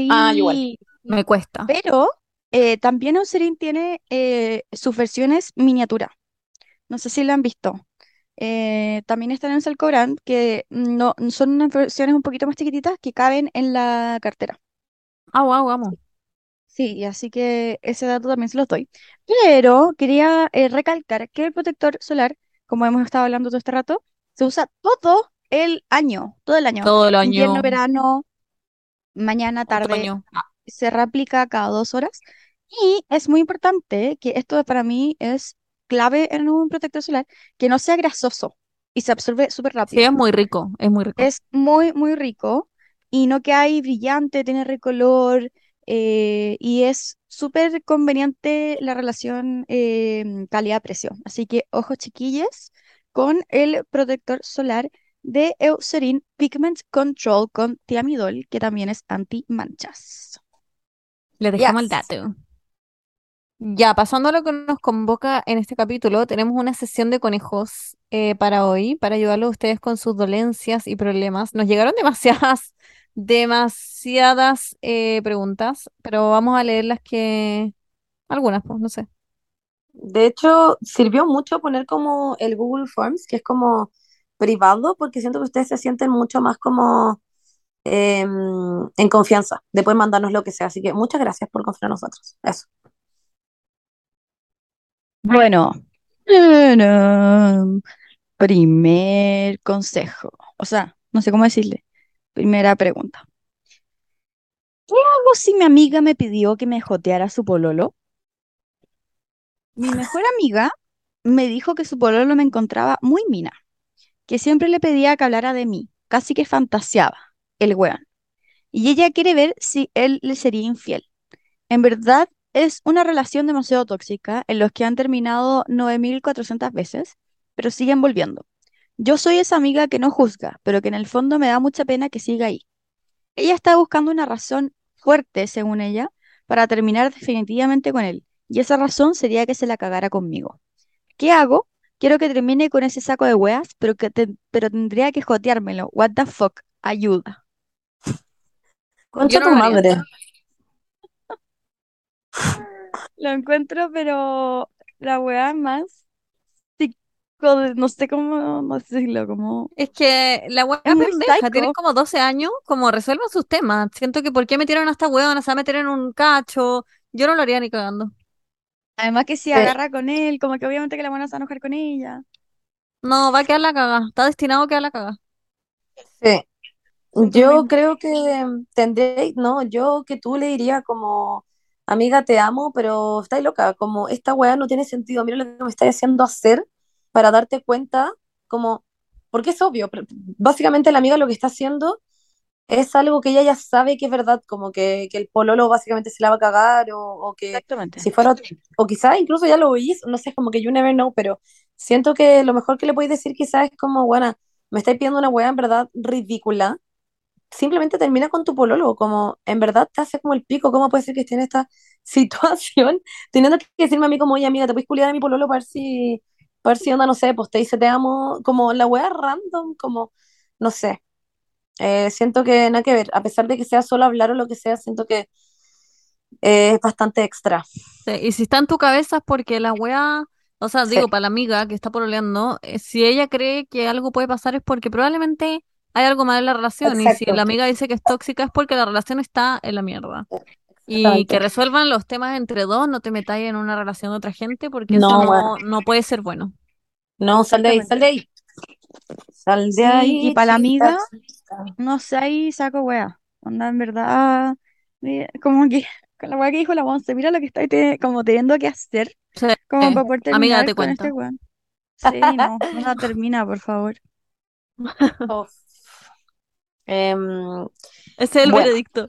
B: Ah, igual.
C: sí,
A: Me cuesta.
C: pero eh, también Eucerin tiene eh, sus versiones miniatura. No sé si la han visto. Eh, también están en Salcobrand, que no, son unas versiones un poquito más chiquititas que caben en la cartera.
A: Ah, wow, vamos.
C: Sí, y así que ese dato también se los doy. Pero quería eh, recalcar que el protector solar, como hemos estado hablando todo este rato, se usa todo el año, todo el año.
A: Todo el
C: Invierno,
A: año,
C: verano, mañana, tarde,
A: otoño. Ah,
C: se reaplica cada dos horas. Y es muy importante que esto para mí es clave en un protector solar, que no sea grasoso y se absorbe súper
A: Sí,
C: rápido.
A: es muy rico, es muy rico.
C: Es muy, muy rico y no que hay brillante, tiene recolor eh, y es súper conveniente la relación eh, calidad-precio. Así que ojo chiquillas con el protector solar de Eucerin Pigment Control con Thiamidol, que también es anti-manchas.
A: Le dejamos el dato. Ya, pasando a lo que nos convoca en este capítulo, tenemos una sesión de conejos eh, para hoy, para ayudarlos a ustedes con sus dolencias y problemas. Nos llegaron demasiadas, <laughs> demasiadas eh, preguntas, pero vamos a leer las que, algunas, pues, no sé.
B: De hecho, sirvió mucho poner como el Google Forms, que es como privado porque siento que ustedes se sienten mucho más como eh, en confianza de mandarnos lo que sea. Así que muchas gracias por confiar en nosotros. Eso.
C: Bueno, primer consejo, o sea, no sé cómo decirle. Primera pregunta. ¿Qué hago si mi amiga me pidió que me joteara su pololo? Mi mejor amiga me dijo que su pololo me encontraba muy mina, que siempre le pedía que hablara de mí, casi que fantaseaba, el weón. Y ella quiere ver si él le sería infiel. En verdad, es una relación demasiado tóxica en los que han terminado 9400 veces, pero siguen volviendo. Yo soy esa amiga que no juzga, pero que en el fondo me da mucha pena que siga ahí. Ella está buscando una razón fuerte, según ella, para terminar definitivamente con él, y esa razón sería que se la cagara conmigo. ¿Qué hago? Quiero que termine con ese saco de weas, pero, que te- pero tendría que joteármelo. What the fuck? Ayuda.
B: Concha
A: no
B: tu madre. <laughs>
C: Lo encuentro, pero la wea más no sé cómo no sé decirlo, como
A: Es que la weá
C: es muy
A: pendeja, tienen como 12 años, como resuelvan sus temas. Siento que ¿por qué metieron a esta weona? Se va a meter en un cacho. Yo no lo haría ni cagando.
C: Además que si
B: Sí,
C: agarra con él, como que obviamente que la buena se va a enojar con ella.
A: No, va a quedar la caga. Está destinado a quedar la caga.
B: sí. Yo creo que tendré, no, yo que tú le diría como, amiga, te amo, pero estáis loca, como esta weá no tiene sentido, mira lo que me estáis haciendo hacer para darte cuenta, como, porque es obvio, básicamente la amiga lo que está haciendo es algo que ella ya sabe que es verdad, como que, que el pololo básicamente se la va a cagar, o, o que
C: Exactamente.
B: si fuera, o quizás incluso ya lo hizo, no sé, como que you never know, pero siento que lo mejor que le podéis decir quizás es como, bueno, me estáis pidiendo una weá en verdad ridícula simplemente termina con tu pololo, como en verdad te hace como el pico, ¿cómo puede ser que esté en esta <laughs> situación? Teniendo que decirme a mí como, oye amiga, te puedes culiar a mi pololo para ver si, para ver si onda, no sé, pues te dice te amo, como la wea random, como, no sé, Eh, siento que nada que ver, a pesar de que sea solo hablar o lo que sea, siento que eh, es bastante extra.
A: Sí, y si está en tu cabeza es porque la wea, o sea,
B: Sí,
A: digo, para la amiga que está pololeando, eh, si ella cree que algo puede pasar es porque probablemente hay algo mal en la relación. Y si la amiga dice que es tóxica es porque la relación está en la mierda. Y que resuelvan los temas entre dos, no te metáis en una relación de otra gente porque eso
B: No, bueno,
A: no, no puede ser bueno.
B: no, sal de ahí, sal de ahí, sal de
C: Sí, y
B: ahí,
C: para la amiga,
B: chica.
C: no sé, ahí saco wea. Onda, en verdad, como que con la wea que dijo la Monse, mira lo que estoy te- como teniendo que hacer,
A: Sí.
C: como para poder
A: Amiga,
C: terminar
A: date
C: con este
A: cuenta.
C: weón. Sí, no, no termina, por favor. <laughs>
B: Em,
A: Ese es el
B: bueno,
A: veredicto.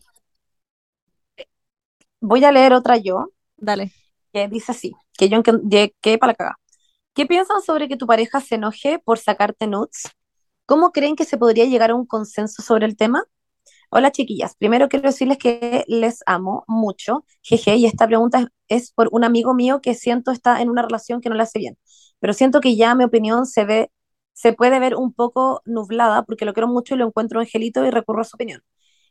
B: voy a leer otra yo,
A: Dale.
B: que dice así, que yo que, para la caga. ¿Qué piensan sobre que tu pareja se enoje por sacarte nudes? ¿Cómo creen que se podría llegar a un consenso sobre el tema? Hola chiquillas, primero quiero decirles que les amo mucho, jeje, y esta pregunta es, es por un amigo mío que siento está en una relación que no le hace bien, pero siento que ya mi opinión se ve, se puede ver un poco nublada porque lo quiero mucho y lo encuentro angelito y recurro a su opinión.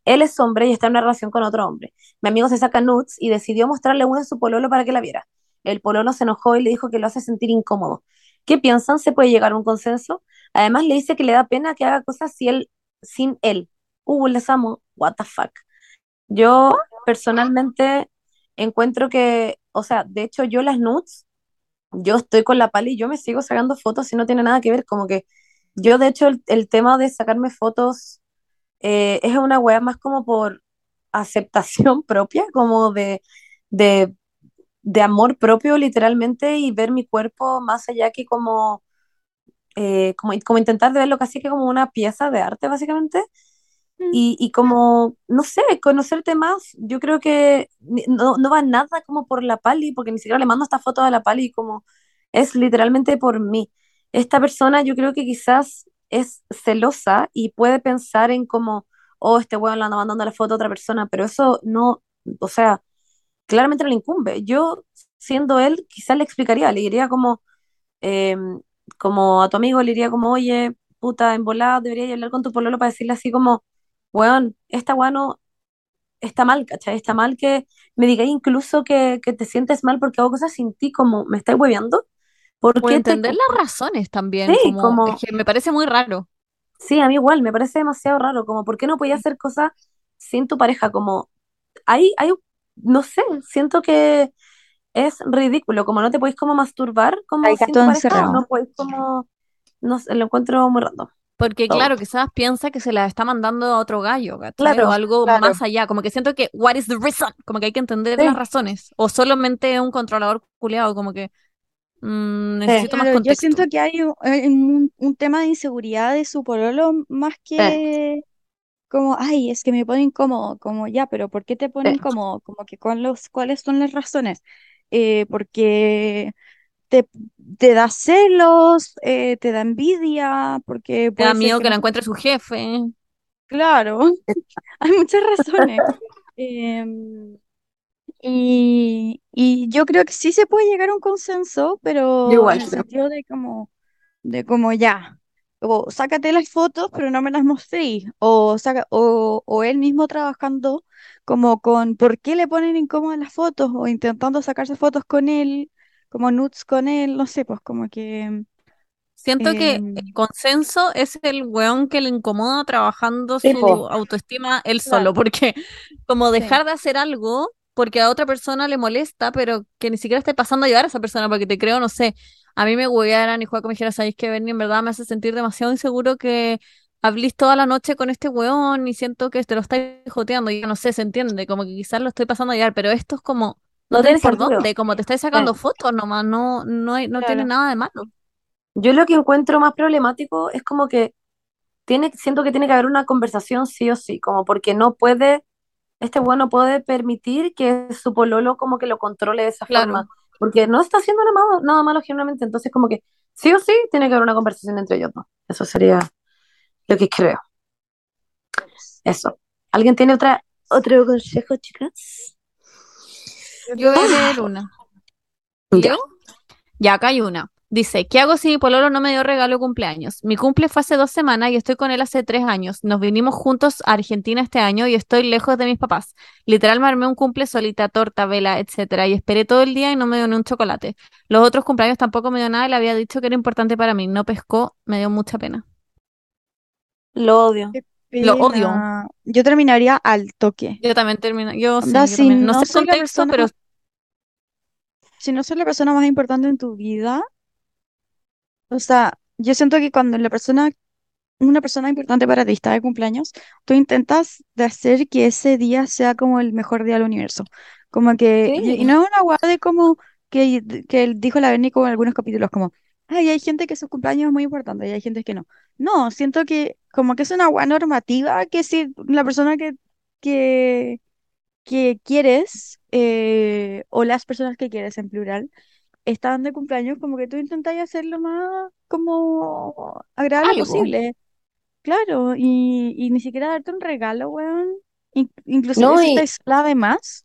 B: Él es hombre y está en una relación con otro hombre. Mi amigo se saca nudes y decidió mostrarle uno a su pololo para que la viera. El pololo se enojó y le dijo que lo hace sentir incómodo. ¿Qué piensan? ¿Se puede llegar a un consenso? Además le dice que le da pena que haga cosas si él, sin él. Uh, les amo. What the fuck. Yo personalmente encuentro que, o sea, de hecho yo las nudes, yo estoy con la pali y yo me sigo sacando fotos y no tiene nada que ver, como que yo de hecho el, el tema de sacarme fotos eh, es una wea más como por aceptación <laughs> propia, como de, de, de amor propio literalmente y ver mi cuerpo más allá que como, eh, como, como intentar de verlo casi que como una pieza de arte básicamente.
C: Mm.
B: Y, y como, no sé, conocerte más, yo creo que no, no va nada como por la Pali, porque ni siquiera le mando esta foto a la Pali, como es literalmente por mí. Esta persona yo creo que quizás es celosa y puede pensar en como, oh, este weón le anda mandando la foto a otra persona, pero eso no, o sea, claramente no le incumbe. Yo, siendo él, quizás le explicaría, le diría como, eh, como a tu amigo, le diría como, oye, puta, en volada, deberías hablar con tu pololo para decirle así como, weón, esta weá no está mal, ¿cachai? Está mal que me digáis incluso que, que te sientes mal porque hago cosas sin ti, como, ¿me estáis hueveando? ¿Por
A: Por
B: qué te...
A: entender las razones también,
B: Sí,
A: como
B: como...
A: es que me parece muy raro.
B: Sí, a mí igual, me parece demasiado raro, como, ¿por qué no podías hacer cosas sin tu pareja? Como, hay, hay, no sé, siento que es ridículo, como no te podéis como masturbar como sin tu pareja, no podéis como, no sé, lo encuentro muy random,
A: Porque claro, quizás piensa que se la está mandando a otro gallo, ¿cachai? O
B: Claro,
A: algo
C: Claro.
A: más allá, como que siento que, what is the reason? Como que hay que entender las razones. O solamente un controlador culiado, como que mm,
B: sí,
A: necesito más
C: Claro, yo siento
A: contexto.
C: que hay un, hay un- un tema de inseguridad de su pololo más
B: sí,
C: que como, ay, es que me pone incómodo, como ya, pero ¿por qué te pone
B: sí.
C: incómodo? Como que con los, ¿cuáles son las razones? Eh, porque te, te da celos, eh, te da envidia, porque
A: Me da miedo
C: que
A: que
C: no
A: la encuentre su jefe.
C: claro, <laughs> hay muchas razones. Em, y, y yo creo que sí se puede llegar a un consenso, pero en
B: igual
C: el
B: creo.
C: sentido de como de como ya, o sácate las fotos, pero no me las mostré, o, saca, o, o él mismo trabajando como con por qué le ponen incómodas las fotos, o intentando sacarse fotos con él, como nudes con él, no sé, pues como que...
A: Siento que el
C: em,
A: consenso es el weón que le incomoda trabajando su
B: po,
A: autoestima él solo,
C: claro,
A: porque como
C: sí,
A: dejar de hacer algo porque a otra persona le molesta, pero que ni siquiera esté pasando a ayudar a esa persona, porque te creo, no sé, a mí me huearan y Juaco me dijera, ¿sabéis que Bernie en verdad me hace sentir demasiado inseguro que hablís toda la noche con este weón y siento que te lo estáis joteando? Y no sé, se entiende, como que quizás lo estoy pasando a ayudar, pero esto es como, no
B: tiene
A: por
B: sentido.
A: dónde, como te estáis
B: Sí.
A: sacando fotos nomás, no, no, hay- no tiene nada de malo.
B: Yo lo que encuentro más problemático es como que tiene, siento que tiene que haber una conversación sí o sí, como porque no puede, este weón no puede permitir que su pololo como que lo controle de esa
A: Claro.
B: forma, porque no está haciendo nada malo, nada malo genuinamente, entonces como que sí o sí tiene que haber una conversación entre ellos dos. Eso sería lo que creo. Eso. ¿Alguien tiene otra, otro consejo, chicas?
A: Yo voy a leer una.
B: Ya.
A: Ya, acá hay una. Dice, ¿qué hago si mi pololo no me dio regalo de cumpleaños? Mi cumple fue hace dos semanas y estoy con él hace tres años. Nos vinimos juntos a Argentina este año y estoy lejos de mis papás. Literal me armé un cumple solita, torta, vela, etcétera, y esperé todo el día y no me dio ni un chocolate. Los otros cumpleaños tampoco me dio nada y le había dicho que era importante para mí. No pescó, me dio mucha pena.
B: Lo odio.
A: Lo odio.
C: Yo terminaría al toque.
A: Yo también termino, yo sí, yo también. No
C: no
A: sé el contexto,
C: persona,
A: pero
C: si no soy la persona más importante en tu vida, o sea, yo siento que cuando la persona una persona importante para ti está de cumpleaños, tú intentas de hacer que ese día sea como el mejor día del universo. Como que, y, no es una guada de como que, que dijo la Berni como en algunos capítulos, como, ay, hay gente que su cumpleaños es muy importante y hay gente que no. No, siento que como que es una guada normativa que si la persona que, que, que quieres, eh, o las personas que quieres en plural, están de cumpleaños, como que tú intentas hacer lo más como agradable
A: algo.
C: posible. Claro, y, y ni siquiera darte un regalo, weón. In- inclusive
B: No,
C: si
B: y
C: además,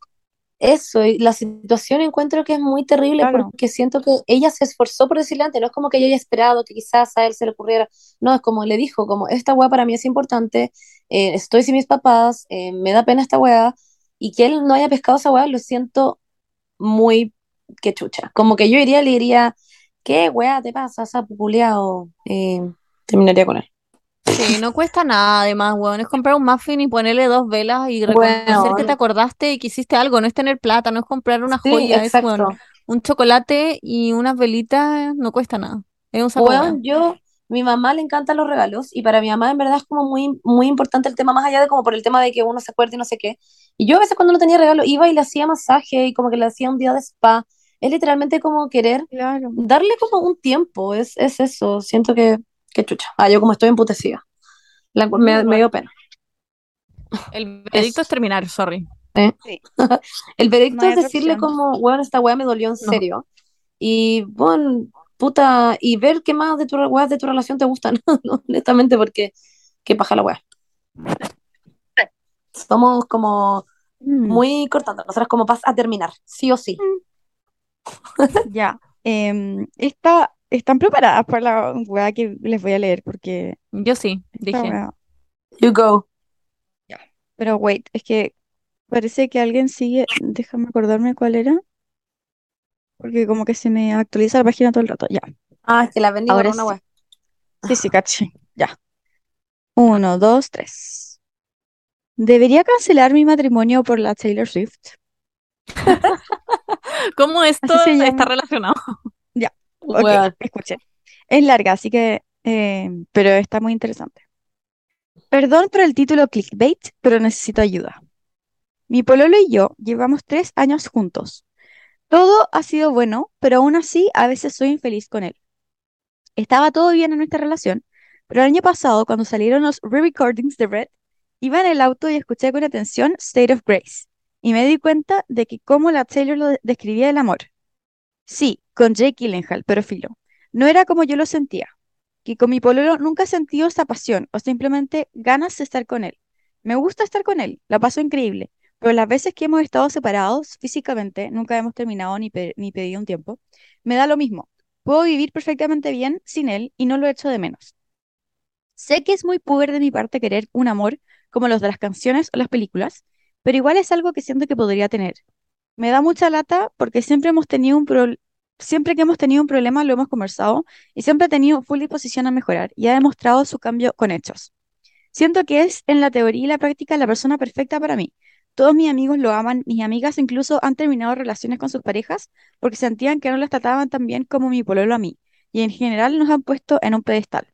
B: eso, y la situación encuentro que es muy terrible
C: claro,
B: porque siento que ella se esforzó por decirle antes, no es como que ella haya esperado que quizás a él se le ocurriera, no, es como le dijo, como esta weá para mí es importante, eh, estoy sin mis papás, eh, me da pena esta weá, y que él no haya pescado esa weá, lo siento muy que chucha, como que yo iría y le diría, ¿qué weá te pasa, sapo culiao? Eh, terminaría con él.
A: Sí, no cuesta nada además, weón. Es comprar un muffin y ponerle dos velas y reconocer que te acordaste y que hiciste algo. No es tener plata, no es comprar una
B: sí,
A: joya, es, un chocolate y unas velitas, no cuesta nada. Es un saco
B: Weón, yo, mi mamá le encantan los regalos y para mi mamá en verdad es como muy, muy importante el tema, más allá de como por el tema de que uno se acuerde y no sé qué. Y yo a veces cuando no tenía regalo iba y le hacía masaje y como que le hacía un día de spa. Es literalmente como querer
C: claro.
B: darle como un tiempo, es, es eso. Siento que, que chucha. Ah, yo como estoy emputecida. La- me, me dio pena.
A: El <laughs> veredicto
B: Eso.
A: es terminar, sorry.
B: ¿eh?
C: Sí, <laughs>
B: El
C: no
B: veredicto
C: hay
B: es decirle como, bueno, esta weá me dolió en
A: No.
B: serio. Y bueno, puta, y ver qué más de tu, weas de tu relación te gustan, <laughs> ¿no? honestamente, porque qué paja la weá. Somos como
C: Mm,
B: muy cortando, nosotros como vas a terminar, sí o sí.
C: ya. Em, esta, ¿están preparadas para la weá que les voy a leer? Porque
A: Yo sí, dije.
C: weá.
B: You go.
C: Ya. Pero wait, es que parece que alguien sigue. Déjame acordarme cuál era. porque como que se me actualiza la página todo el rato. Ya,
B: Ah, es que la vendí por
C: ahora
B: una
C: sí.
B: web.
C: Sí, sí, caché. Ya. Uno, dos, tres. ¿Debería cancelar mi matrimonio por la Taylor Swift? <laughs>
A: ¿Cómo esto está relacionado? <laughs>
B: Weón.
C: escuchen. Es larga, así que, eh, pero está muy interesante. Perdón por el título clickbait, pero necesito ayuda. Mi pololo y yo llevamos tres años juntos. Todo ha sido bueno, pero aún así a veces soy infeliz con él. Estaba todo bien en nuestra relación, pero el año pasado, cuando salieron los re-recordings de Red, iba en el auto y escuché con atención State of Grace, y me di cuenta de que cómo la Taylor lo de- describía el amor. Sí, con Jake Gyllenhaal, pero filo. No era como yo lo sentía. Que con mi pololo nunca he sentido esa pasión o simplemente ganas de estar con él. Me gusta estar con él, la paso increíble, pero las veces que hemos estado separados físicamente, nunca hemos terminado ni, ni pedido un tiempo, me da lo mismo. Puedo vivir perfectamente bien sin él y no lo echo de menos. Sé que es muy puber de mi parte querer un amor como los de las canciones o las películas, pero igual es algo que siento que podría tener. Me da mucha lata porque siempre hemos tenido un pro- siempre que hemos tenido un problema lo hemos conversado y siempre ha tenido full disposición a mejorar y ha demostrado su cambio con hechos. Siento que es en la teoría y la práctica la persona perfecta para mí. Todos mis amigos lo aman, mis amigas incluso han terminado relaciones con sus parejas porque sentían que no las trataban tan bien como mi pololo a mí, y en general nos han puesto en un pedestal.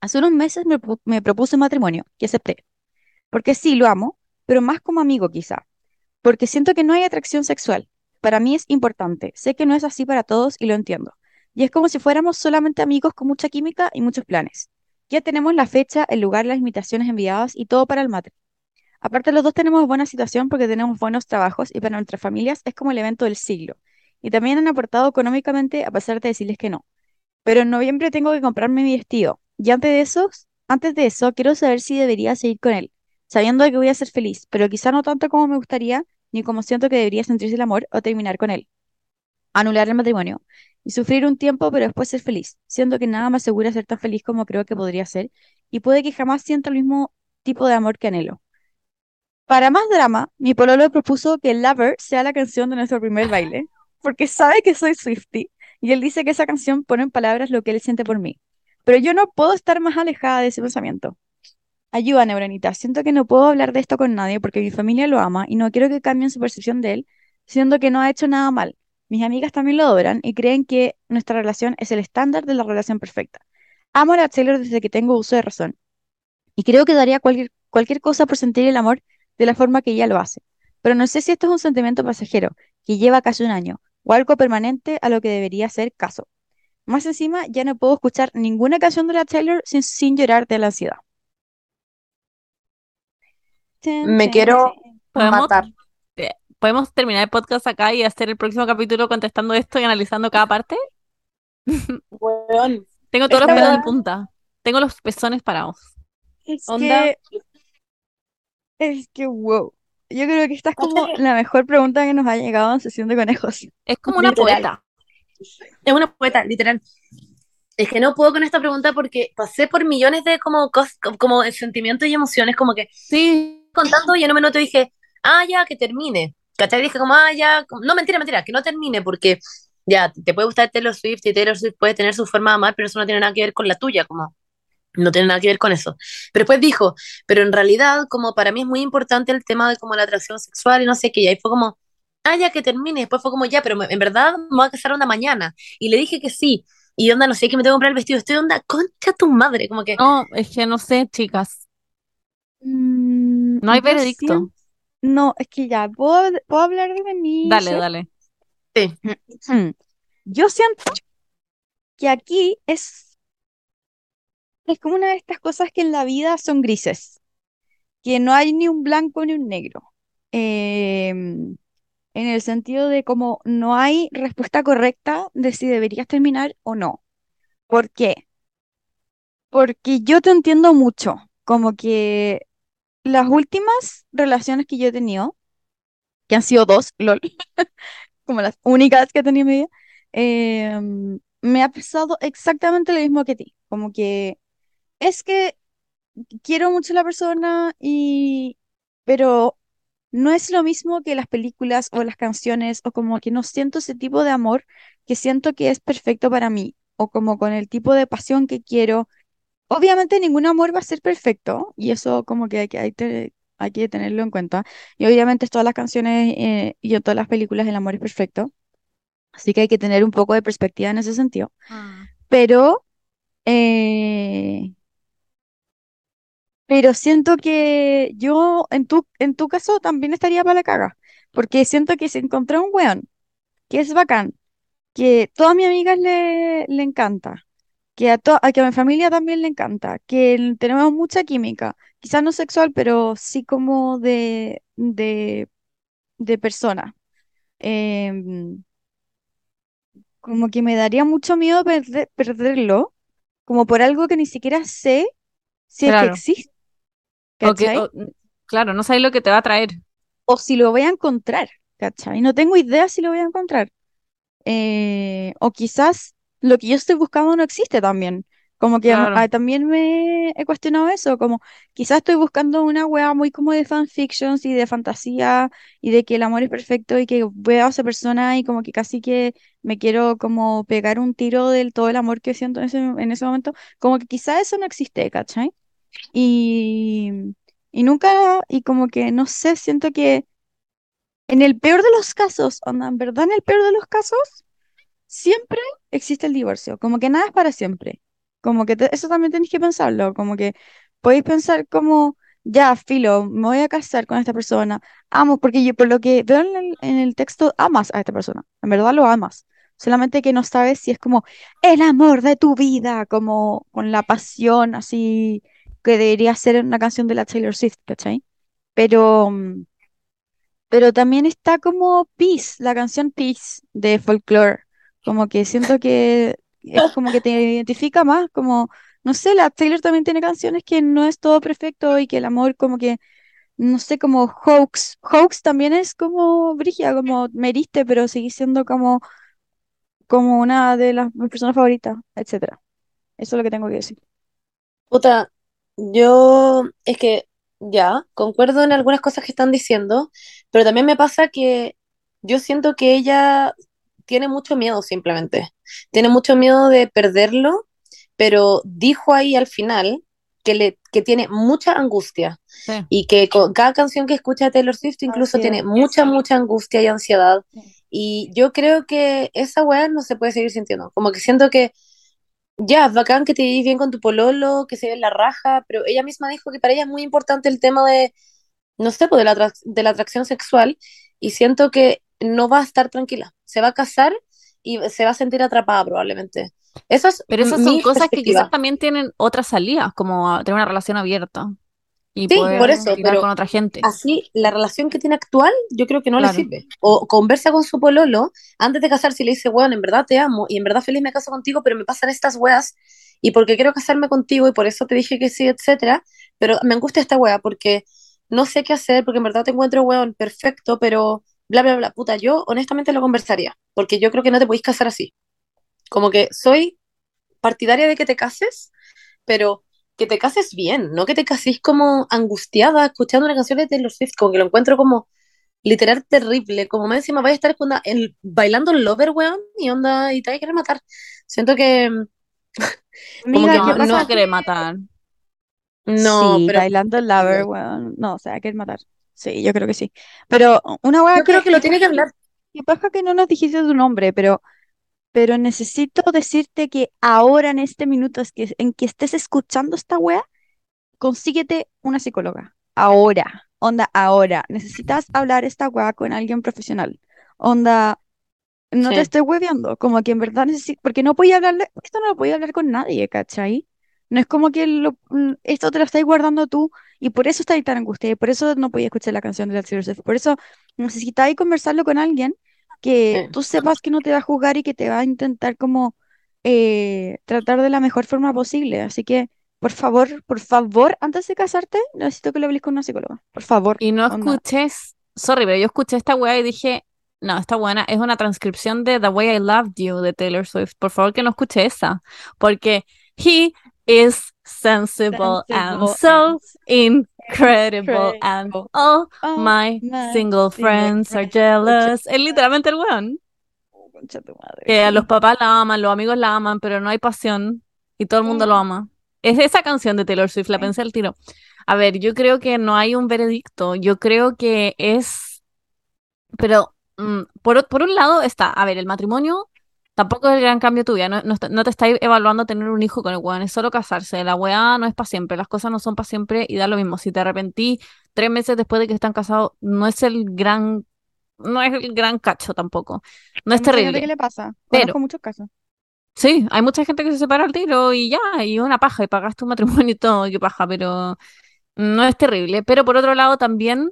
C: Hace unos meses me, me propuso matrimonio y acepté, porque sí, lo amo, pero más como amigo quizá, porque siento que no hay atracción sexual. Para mí es importante, sé que no es así para todos y lo entiendo. Y es como si fuéramos solamente amigos con mucha química y muchos planes. Ya tenemos la fecha, el lugar, las invitaciones enviadas y todo para el matre. Aparte, los dos tenemos buena situación porque tenemos buenos trabajos y para nuestras familias es como el evento del siglo. Y también han aportado económicamente a pesar de decirles que no. Pero en noviembre tengo que comprarme mi vestido. Y antes de eso, antes de eso, quiero saber si debería seguir con él, sabiendo que voy a ser feliz, pero quizá no tanto como me gustaría, ni como siento que debería sentirse el amor o terminar con él. Anular el matrimonio y sufrir un tiempo, pero después ser feliz, siendo que nada me asegura ser tan feliz como creo que podría ser, y puede que jamás sienta el mismo tipo de amor que anhelo. Para más drama, mi pololo propuso que Lover sea la canción de nuestro primer baile, porque sabe que soy Swiftie, y él dice que esa canción pone en palabras lo que él siente por mí. Pero yo no puedo estar más alejada de ese pensamiento. Ayuda, Neuronita, siento que no puedo hablar de esto con nadie porque mi familia lo ama y no quiero que cambien su percepción de él, siendo que no ha hecho nada mal. Mis amigas también lo adoran y creen que nuestra relación es el estándar de la relación perfecta. Amo a Taylor desde que tengo uso de razón y creo que daría cualquier, cualquier cosa por sentir el amor de la forma que ella lo hace. Pero no sé si esto es un sentimiento pasajero, que lleva casi un año, o algo permanente a lo que debería ser caso. Más encima, ya no puedo escuchar ninguna canción de la Taylor sin, sin llorar de la ansiedad.
B: Me quiero
C: tin.
A: Podemos,
B: matar.
A: eh, podemos terminar el podcast acá y hacer el próximo capítulo contestando esto y analizando cada parte. <laughs> Tengo todos los pelos de punta. Tengo los pezones parados.
C: Es
B: Onda.
C: que, es que, wow. Yo creo que esta es como la mejor pregunta que nos ha llegado en sesión de conejos.
A: Es como una
B: Literal.
A: poeta.
B: Es una poeta, literal. Es que no puedo con esta pregunta porque pasé por millones de como, como sentimientos y emociones, como que
A: Sí.
B: Contando y en un minuto dije, ah, ya, que termine. ¿Cachai? Dije como, ah, ya, no, mentira, mentira, que no termine porque ya, te puede gustar Taylor Swift y Taylor Swift puede tener su forma de amar, pero eso no tiene nada que ver con la tuya, como, no tiene nada que ver con eso. Pero después dijo, pero en realidad, como para mí es muy importante el tema de como la atracción sexual y no sé qué, y ahí fue como, ah, ya, que termine. Después fue como, ya, pero me- en verdad me voy a casar onda mañana. Y le dije que sí. Y onda, no sé, que me tengo que comprar el vestido. Estoy onda, concha tu madre, como que,
A: No, es que no sé, chicas.
C: Mm,
A: No hay veredicto.
C: No, es que ya, ¿puedo, puedo hablar de mí?
A: Dale, dale.
C: Hmm. <clears throat> Yo siento que aquí es, es como una de estas cosas que en la vida son grises, que no hay ni un blanco ni un negro. Em, en el sentido de como no hay respuesta correcta de si deberías terminar o no. ¿Por qué? Porque yo te entiendo mucho, como que las últimas relaciones que yo he tenido, que han sido dos, lol, <laughs> como las únicas que he tenido en mi vida, em, me ha pasado exactamente lo mismo que ti. Como que es que quiero mucho a la persona y, pero no es lo mismo que las películas o las canciones, o como que no siento ese tipo de amor que siento que es perfecto para mí, o como con el tipo de pasión que quiero. Obviamente ningún amor va a ser perfecto, y eso como que hay que, hay te- hay que tenerlo en cuenta. Y obviamente en todas las canciones eh, y en todas las películas el amor es perfecto, así que hay que tener un poco de perspectiva en ese sentido.
A: Ah.
C: Pero, eh, pero siento que yo en tu, en tu caso también estaría para la caga, porque siento que si encontré un weón que es bacán, que todas mis amigas le, le encanta, que a, to- a que a mi familia también le encanta, que tenemos mucha química, quizás no sexual, pero sí como de, de, de persona. Em, como que me daría mucho miedo perder- perderlo, como por algo que ni siquiera sé si es que existe,
A: claro, no sabes lo que te va a traer.
C: o si lo voy a encontrar, ¿cachai? No tengo idea si lo voy a encontrar. Eh, o quizás lo que yo estoy buscando no existe también. Como que am-
A: Claro.
C: ah, también me he cuestionado eso, como quizás estoy buscando una wea muy como de fanfictions y de fantasía y de que el amor es perfecto y que veo a esa persona y como que casi que me quiero como pegar un tiro del todo el amor que siento en ese, en ese momento. Como que quizás eso no existe, ¿cachai? Y, y nunca, y como que no sé, siento que en el peor de los casos, onda, en verdad, en el peor de los casos, siempre existe el divorcio. Como que nada es para siempre. Como que eso también tenéis que pensarlo. Como que podéis pensar como, ya, filo, me voy a casar con esta persona. Amo, porque yo por lo que veo en el, en el texto, amas a esta persona. En verdad lo amas. Solamente que no sabes si es como el amor de tu vida, como con la pasión así que debería ser una canción de la Taylor Swift, ¿cachai? Pero... mm, pero también está como Peace, la canción Peace de Folklore. Como que siento que es como que te identifica más, como, no sé, la Taylor también tiene canciones que no es todo perfecto y que el amor como que, no sé, como Hoax. Hoax también es como Brigia, como me heriste, pero seguís siendo como, como una de las mis personas favoritas, etcétera. Eso es lo que tengo que decir.
B: Puta, yo es que ya, concuerdo en algunas cosas que están diciendo, pero también me pasa que yo siento que ella tiene mucho miedo simplemente. Tiene mucho miedo de perderlo, pero dijo ahí al final que, le, que tiene mucha angustia
A: Sí.
B: y que con cada canción que escucha Taylor Swift incluso
C: Ansiedad.
B: tiene mucha, mucha angustia y ansiedad. Y yo creo que esa weá no se puede seguir sintiendo. Como que siento que ya, bacán que te lleves bien con tu pololo, que se ve la raja, pero ella misma dijo que para ella es muy importante el tema de, no sé, pues de la, de la atracción sexual y siento que no va a estar tranquila. Se va a casar y se va a sentir atrapada probablemente. Esa es
A: Pero esas son cosas que quizás también tienen otras salidas, como tener una relación abierta y
B: Sí,
A: poder
B: por eso, pero
A: con otra gente.
B: así la relación que tiene actual, yo creo que no
A: Claro.
B: le sirve. O conversa con su pololo antes de casarse y le dice, weón, en verdad te amo y en verdad feliz me caso contigo, pero me pasan estas weas y porque quiero casarme contigo y por eso te dije que sí, etcétera. Pero me angustia esta wea porque no sé qué hacer, porque en verdad te encuentro weón perfecto, pero bla, bla, bla. Puta, yo honestamente lo conversaría, porque yo creo que no te podéis casar así. Como que soy partidaria de que te cases, pero que te cases bien, no que te cases como angustiada escuchando una canción de Taylor Swift, como que lo encuentro como literal terrible, como más encima vaya a estar onda, el, bailando el lover, weón, y onda, y te va a querer matar. Siento que, <laughs> como
C: Amiga,
B: que
A: No,
C: ¿qué
B: no,
A: a querer matar.
B: no,
C: Sí,
B: pero
C: bailando el lover, weón. No, o sea, que matar. Sí, yo creo que sí. Pero una weá
B: yo creo
C: que,
B: que lo
C: que
B: tiene que hablar.
C: que paja que no nos dijiste tu nombre, pero, pero necesito decirte que ahora en este minuto es que, en que estés escuchando esta weá, consíguete una psicóloga. Ahora, onda, ahora. Necesitas hablar esta weá con alguien profesional. Onda, no te estoy hueveando, como que en verdad necesito, porque no podía hablarle, esto no lo podía hablar con nadie, ¿cachai? No es como que lo- mm, esto te lo estás guardando tú y por eso estás tan angustiada y por eso no podía escuchar la canción de la Taylor Swift. Por eso necesitáis conversarlo con alguien que
B: Sí.
C: tú sepas que no te va a juzgar y que te va a intentar como eh, tratar de la mejor forma posible. Así que, por favor, por favor, antes de casarte, necesito que lo hables con una psicóloga. Por favor,
A: Y no
C: onda.
A: escuches, sorry, pero yo escuché esta weá y dije, no, esta buena es una transcripción de The Way I Loved You de Taylor Swift. Por favor, que no escuche esa, porque he is sensible and so
C: and-
A: Credible and all
C: Oh,
A: my
C: my
A: single
C: single
A: friends are jealous. Es literalmente el weón.
C: Oh, concha tu madre,
A: Que a los papás la aman, los amigos la aman, pero no hay pasión y todo el mundo lo
C: Mm,
A: ama. Es esa canción de Taylor Swift, la pensé al tiro. A ver, yo creo que no hay un veredicto. Yo creo que es. Pero mm, por, por un lado está, a ver, el matrimonio tampoco es el gran cambio tu vida. No, no, está- no te estáis evaluando tener un hijo con el weón, es solo casarse. La weá no es para siempre, las cosas no son para siempre y da lo mismo. Si te arrepentí tres meses después de que están casados, no es el gran. No es el gran cacho tampoco. No es terrible.
C: le pasa.
A: Pero.
C: Conozco muchos casos.
A: Sí, hay mucha gente que se separa al tiro y ya, y una paja, y pagaste un matrimonio y todo, qué paja, pero no es terrible. Pero por otro lado, también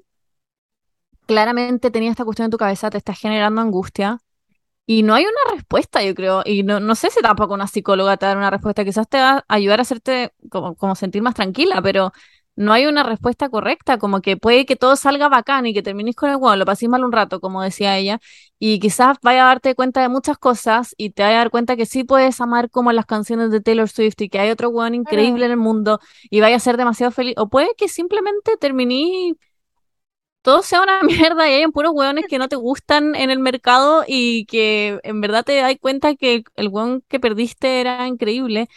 A: claramente tenía esta cuestión en tu cabeza, te está generando angustia y no hay una respuesta, yo creo, y no, no sé si tampoco una psicóloga te va a dar una respuesta, quizás te va a ayudar a hacerte como, como sentir más tranquila, pero no hay una respuesta correcta, como que puede que todo salga bacán y que termines con el huevo, lo paséis mal un rato, como decía ella, y quizás vaya a darte cuenta de muchas cosas y te vaya a dar cuenta que sí puedes amar como las canciones de Taylor Swift y que hay otro hueón increíble en el mundo y vaya a ser demasiado feliz, o puede que simplemente terminé todo sea una <laughs> mierda y hayan puros hueones que no te gustan en el mercado y que en verdad te das cuenta que el hueón que perdiste era increíble,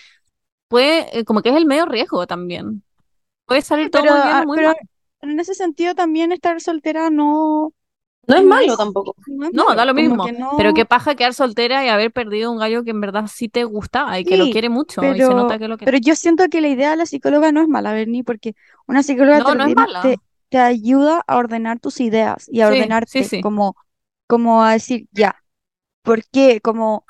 A: puede, eh, como que es el medio riesgo también. Puede salir todo
C: pero,
A: muy bien
C: ah,
A: muy
C: pero
A: mal.
C: en ese sentido también estar soltera no,
B: No es malo tampoco.
C: no es
A: No, da lo mismo.
C: que
A: Pero qué paja quedar soltera y haber perdido un gallo que en verdad sí te gustaba y que lo quiere mucho y se nota
C: pero,
A: que lo quiere.
C: pero yo siento que la idea de la psicóloga no es mala, Berni, porque una psicóloga te
A: No, no es
C: ordena, te,
A: mala.
C: Te ayuda a ordenar tus ideas y a
A: Sí, sí,
C: ordenarte,
A: sí.
C: como, como a decir, ya, ¿por qué? Como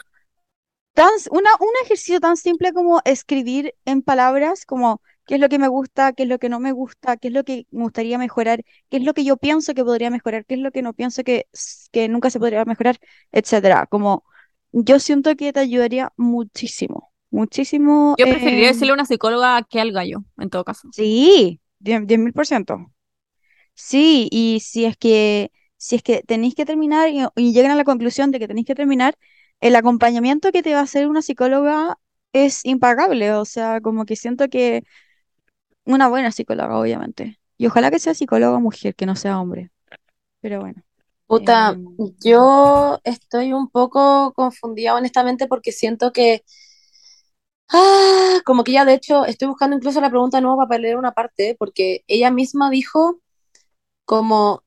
C: tan, una, un ejercicio tan simple como escribir en palabras, como qué es lo que me gusta, qué es lo que no me gusta, qué es lo que me gustaría mejorar, qué es lo que yo pienso que podría mejorar, qué es lo que no pienso que, que nunca se podría mejorar, etcétera. Como yo siento que te ayudaría muchísimo, muchísimo.
A: Yo preferiría
C: eh,
A: decirle a una psicóloga que al gallo, en todo caso.
C: sí, diez mil por ciento. Sí, y si es que, si es que tenéis que terminar y, y llegan a la conclusión de que tenéis que terminar, el acompañamiento que te va a hacer una psicóloga es impagable. O sea, como que siento que una buena psicóloga, obviamente. Y ojalá que sea psicóloga mujer, que no sea hombre. Pero bueno.
B: Puta,
C: em,
B: yo estoy un poco confundida honestamente porque siento que, ah, como que ya de hecho estoy buscando incluso la pregunta nueva para leer una parte, porque ella misma dijo como,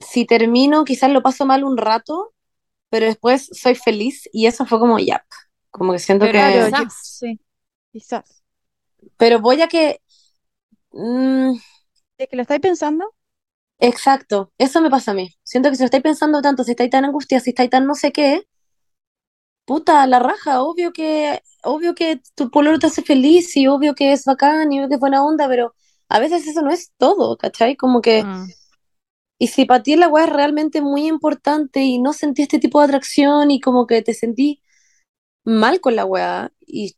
B: si termino quizás lo paso mal un rato, pero después soy feliz y eso fue como, ya, como que siento
A: Pero
B: que,
C: claro, yo,
A: quizás.
C: sí, quizás.
B: pero voy a que, mm,
C: ¿De que lo estáis pensando?
B: exacto, eso me pasa a mí. Siento que si lo estáis pensando tanto, si estáis tan angustiados, si estáis tan no sé qué, puta, la raja, obvio que, obvio que tu pololo te hace feliz y obvio que es bacán y obvio que es buena onda, pero a veces eso no es todo, ¿cachai? Como que,
A: Mm.
B: Y si para ti la weá es realmente muy importante y no sentí este tipo de atracción y como que te sentí mal con la weá y,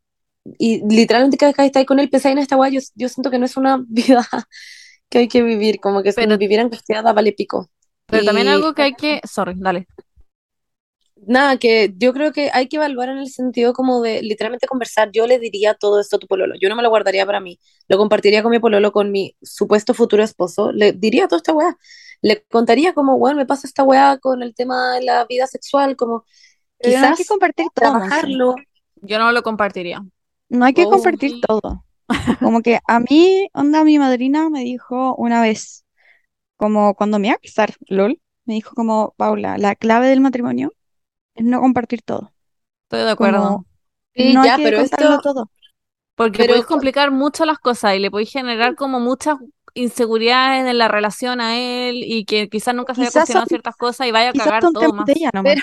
B: y literalmente cada vez que estáis con él pensáis en esta weá, yo, yo siento que no es una <laughs> vida que hay que vivir, como que
A: Pero,
B: vivir angustiada vale pico.
A: pero también
B: Y
A: algo que hay <laughs> que... Sorry, dale.
B: Nada, que yo creo que hay que evaluar en el sentido como de literalmente conversar. Yo le diría todo esto a tu pololo. Yo no me lo guardaría para mí. Lo compartiría con mi pololo, con mi supuesto futuro esposo. Le diría toda esta weá. Le contaría como, bueno, me pasa esta weá con el tema de la vida sexual, como
C: no hay que
B: quizás
C: compartir todo.
A: Yo no lo compartiría.
C: No hay que
B: Oh,
C: compartir todo. Como que a mí, onda, mi madrina me dijo una vez, como cuando me iba a casar, LOL, me dijo como, Paula, la clave del matrimonio es no compartir todo.
A: Estoy de acuerdo.
C: Como
B: sí,
C: no hay
B: ya,
C: que
B: pero
C: contarlo
B: esto,
C: todo.
A: Porque
B: pero
A: podéis complicar mucho las cosas y le podéis generar como muchas inseguridades en la relación a él y que quizás nunca se haya
C: Quizás
A: cuestionado
C: son,
A: ciertas cosas y vaya a cagar
C: son
A: todo más.
C: ella nomás.
B: pero,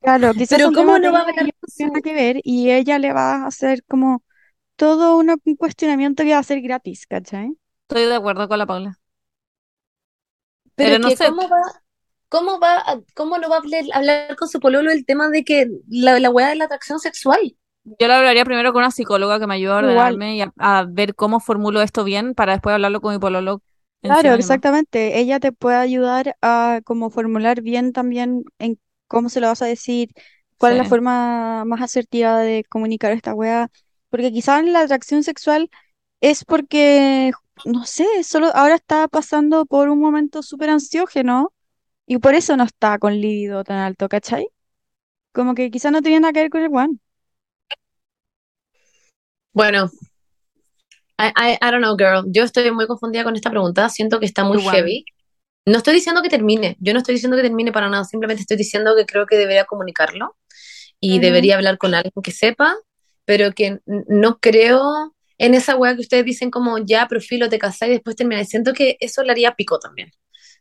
C: Claro, quizás
B: pero
C: son
B: ¿cómo no va a
C: tiene nada que ver y ella le va a hacer como todo un cuestionamiento que va a ser gratis, ¿cachai?
A: Estoy de acuerdo con la Paula.
B: Pero
A: Pero
B: es
A: no
B: que
A: sé,
B: ¿cómo va, cómo va, cómo no va a hablar, hablar con su pololo el tema de que la, la weá de la atracción sexual?
A: Yo lo hablaría primero con una psicóloga que me ayude a
C: Igual,
A: ordenarme y a, a ver cómo formulo esto bien para después hablarlo con mi pololo
C: claro, exactamente. Ella te puede ayudar a como formular bien también en cómo se lo vas a decir, cuál es la forma más asertiva de comunicar esta weá. Porque quizás la atracción sexual es porque no sé, solo ahora está pasando por un momento súper ansiógeno y por eso no está con líbido tan alto, ¿cachai? Como que quizás no tenía nada que ver con el one.
B: Bueno, I, I, I don't know, girl. Yo estoy muy confundida con esta pregunta. Siento que está muy
A: Igual.
B: heavy. No estoy diciendo que termine. Yo no estoy diciendo que termine para nada. Simplemente estoy diciendo que creo que debería comunicarlo y
C: Ujú.
B: debería hablar con alguien que sepa, pero que no creo en esa weá que ustedes dicen como ya, profilo, te casás y después termináis. Siento que eso le haría pico también.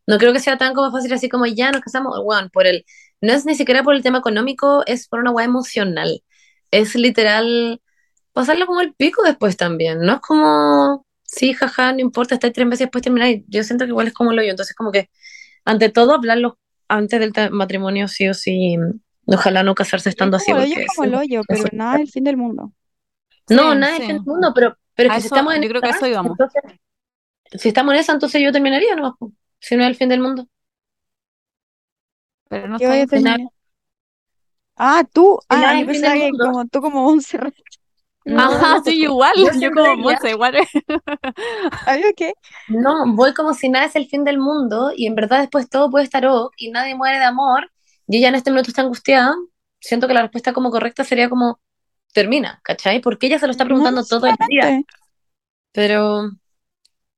B: No creo que sea tan como fácil así como ya nos casamos, weón, por el, no es ni siquiera por el tema económico, es por una weá emocional. Es literal pasarlo como el pico después también. No es como, sí, jaja, no importa, estáis tres meses después termináis. Yo siento que igual es como lo yo. Entonces, como que, ante todo, hablarlo antes del matrimonio, sí o sí. Ojalá no casarse
C: Es
B: estando así,
C: como el hoyo,
B: porque
C: es como el hoyo, pero nada es el fin del mundo.
B: No,
A: Sí,
B: nada es
A: sí.
B: fin del mundo, pero, pero es si estamos en
A: yo creo que eso íbamos.
B: entonces, si estamos en esa, entonces yo terminaría nomás, si no es el fin del mundo.
A: Pero no
C: ¿Qué
A: está
C: terminar? Ah, tú. Ah, yo
B: el
C: pensaba que como tú como un cerro.
B: No, no,
A: Ajá,
B: no,
A: sí,
B: pues,
A: igual.
B: yo
A: Yo como Monse, igual. <laughs>
C: ¿Sabes qué?
B: No, voy como si nada es el fin del mundo y en verdad después todo puede estar ok y nadie muere de amor y ella en este momento está angustiada. Siento que la respuesta como correcta sería como termina, ¿cachai? Porque ella se lo está
C: No
B: preguntando todo el día, pero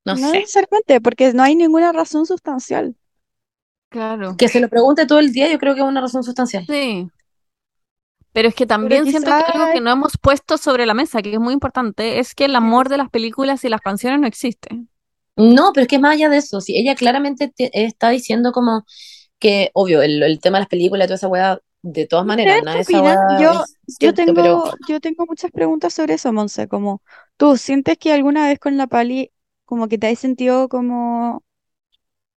B: no
C: No
B: sé.
C: necesariamente, porque no hay ninguna razón sustancial.
A: Claro.
B: Que se lo pregunte todo el día yo creo que es una razón sustancial.
A: Sí. Pero es que también siento que algo que no hemos puesto sobre la mesa, que es muy importante, es que el amor de las películas y las canciones no existe.
B: No, pero es que más allá de eso. Si ella claramente te- está diciendo como que, obvio, el, el tema de las películas y toda esa weá, de todas maneras,
C: ¿Ustedes
B: nada esa weá
C: Yo,
B: es
C: yo
B: cierto,
C: tengo,
B: pero
C: yo tengo muchas preguntas sobre eso, Monse, como tú sientes que alguna vez con la Pali como que te has sentido como,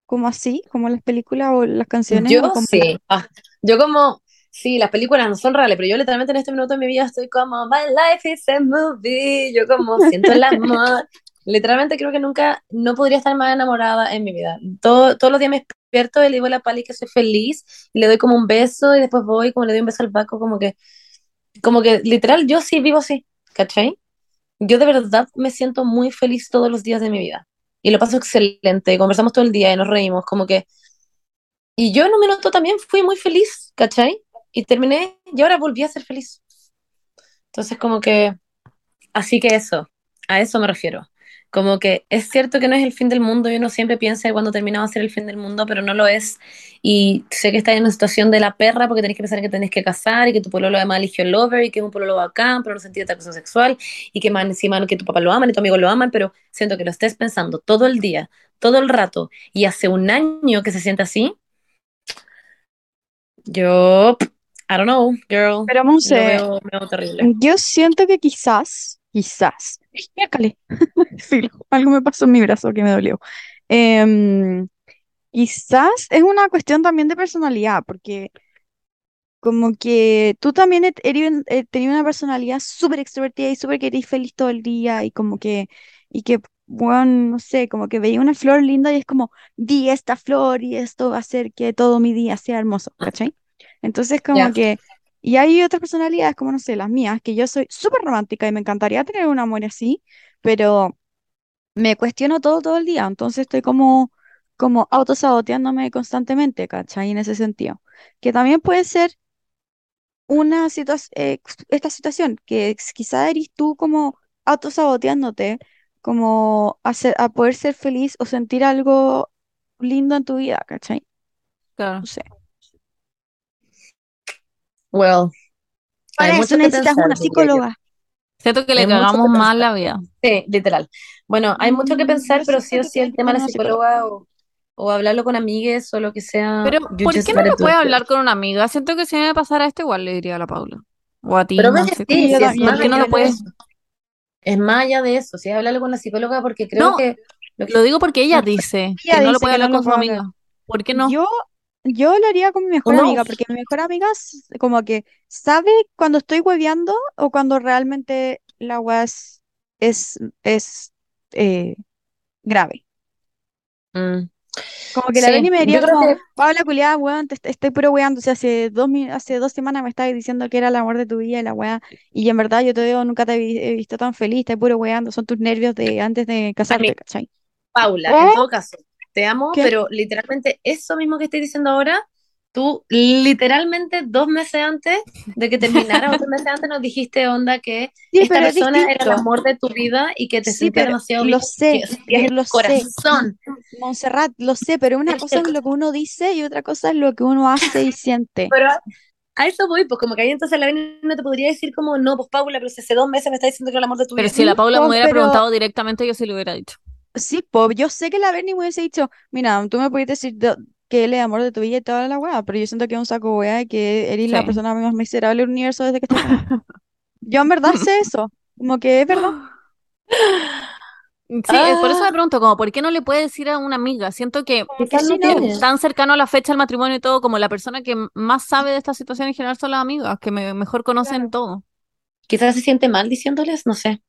C: como así, como las películas o las canciones
B: yo
C: como
B: sí. Ah, yo como, sí, las películas no son reales, pero yo literalmente en este minuto de mi vida estoy como, my life is a movie. Yo como siento el amor. <laughs> Literalmente creo que nunca, no podría estar más enamorada en mi vida. Todo, todos los días me despierto y le digo a la Pali que soy feliz y le doy como un beso y después voy como le doy un beso al Paco, como que, como que literal yo sí vivo así, ¿cachai? Yo de verdad me siento muy feliz todos los días de mi vida. Y lo paso excelente, conversamos todo el día y nos reímos, como que... Y yo en un minuto también fui muy feliz, ¿cachai? Y terminé y ahora volví a ser feliz. Entonces como que... Así que eso, a eso me refiero. Como que es cierto que no es el fin del mundo, y uno siempre piensa que cuando termina va a ser el fin del mundo, pero no lo es. Y sé que estás en una situación de la perra porque tenés que pensar que tenés que casar y que tu pololo además eligió el lover y que es un pololo bacán, pero no sentido de atracción sexual y que más encima que tu papá lo aman y tu amigo lo aman, pero siento que lo estés pensando todo el día, todo el rato y hace un año que se siente así. Yo, I don't know, girl.
C: Pero Monse,
B: veo, veo terrible.
C: yo siento que quizás, quizás. Filo, <laughs> algo me pasó en mi brazo que me dolió. Em, quizás es una cuestión también de personalidad, porque como que tú también eres eh, tenías una personalidad súper extrovertida y súper que eres feliz todo el día y como que, y que, bueno, no sé, como que veía una flor linda y es como, di esta flor y esto va a hacer que todo mi día sea hermoso, ¿cachai? Entonces como que, y hay otras personalidades como, no sé, las mías, que yo soy súper romántica y me encantaría tener un amor así, pero me cuestiono todo todo el día, entonces estoy como, como autosaboteándome constantemente, ¿cachai? En ese sentido. Que también puede ser una situación, esta situación, que quizá eres tú como autosaboteándote, como hacer, a poder ser feliz o sentir algo lindo en tu vida, ¿cachai?
A: Claro.
C: No sé.
B: Well, hay
C: Para
B: mucho
C: eso
B: que
C: necesitas
B: pensar,
C: una psicóloga.
A: Siento que le
B: Hay
A: cagamos
B: que pensar.
A: la vida.
B: Sí, literal. Bueno, hay mucho que
C: Mm,
B: pensar, pero sí o sí el tema de la
C: psicóloga.
B: o, o hablarlo con amigues o lo que sea,
A: Pero, ¿por qué no lo
B: do
A: puede
B: it.
A: hablar con una amiga? Siento que si me pasara esto, igual le diría a la Paula. O a ti,
B: Pero que
A: Monse.
B: sí, es más
A: ¿Por qué no
B: allá
A: lo
B: de
A: puedes?
B: eso. Es más allá de eso, sí, es hablarlo con la psicóloga porque creo
A: No,
B: que lo que
A: lo digo porque ella dice
C: Ella
A: que no lo puede
C: no
A: hablar con su amiga. ¿Por qué no?
C: Yo, yo lo haría con mi mejor amiga, porque mi mejor amiga s- como que sabe cuando estoy hueveando o cuando realmente la weá es, es, es, eh, grave.
B: mm,
C: Como que la
B: Sí,
C: Benny me diría como,
B: que
C: Paula culiada, weón, te est- estoy puro weando. O sea, hace dos, hace dos semanas me estabas diciendo que era el amor de tu vida y la weá. Y en verdad yo te veo, nunca te he vi- he visto tan feliz, estás puro weando. Son tus nervios de antes de casarte, ¿cachai?
B: Paula,
C: ¿Eh?
B: en todo caso, te amo,
C: ¿Qué?
B: pero literalmente eso mismo que estoy diciendo ahora, tú literalmente dos meses antes de que terminara, o tres meses antes nos dijiste, onda, que <laughs>
C: Sí,
B: esta
C: pero es
B: persona era el amor de tu vida y que te
C: Sí,
B: sentías
C: pero
B: demasiado
C: lo
B: bien,
C: sé,
B: que sentías
C: yo
B: el
C: lo sé.
B: corazón.
C: Montserrat, lo sé, pero una cosa es lo que uno dice y otra cosa es lo que uno hace y siente. <laughs>
B: Pero a, eso voy, pues como que ahí entonces la no te podría decir como, no, pues Paula, pero si hace dos meses me está diciendo que era el amor de tu
A: Pero
B: vida.
A: si la Paula me
C: po,
A: hubiera
C: pero
A: preguntado directamente, yo sí le hubiera dicho.
C: Sí, po, yo sé que la Bernie me hubiese dicho, mira, tú me puedes decir de- que él es amor de tu vida y toda la weá, pero yo siento que es un saco weá y que eres la
A: Sí.
C: persona más miserable del universo desde que estás. <laughs> Yo en verdad sé eso, como que es verdad.
A: Sí, por eso
B: Ah,
A: me pregunto, como, ¿por qué no le puede decir a una amiga? Siento que
B: no
A: tan cercano a la fecha del matrimonio y todo, como la persona que más sabe de esta situación en general son las amigas, que me, mejor conocen
C: claro.
A: todo.
B: Quizás se siente mal diciéndoles, no sé.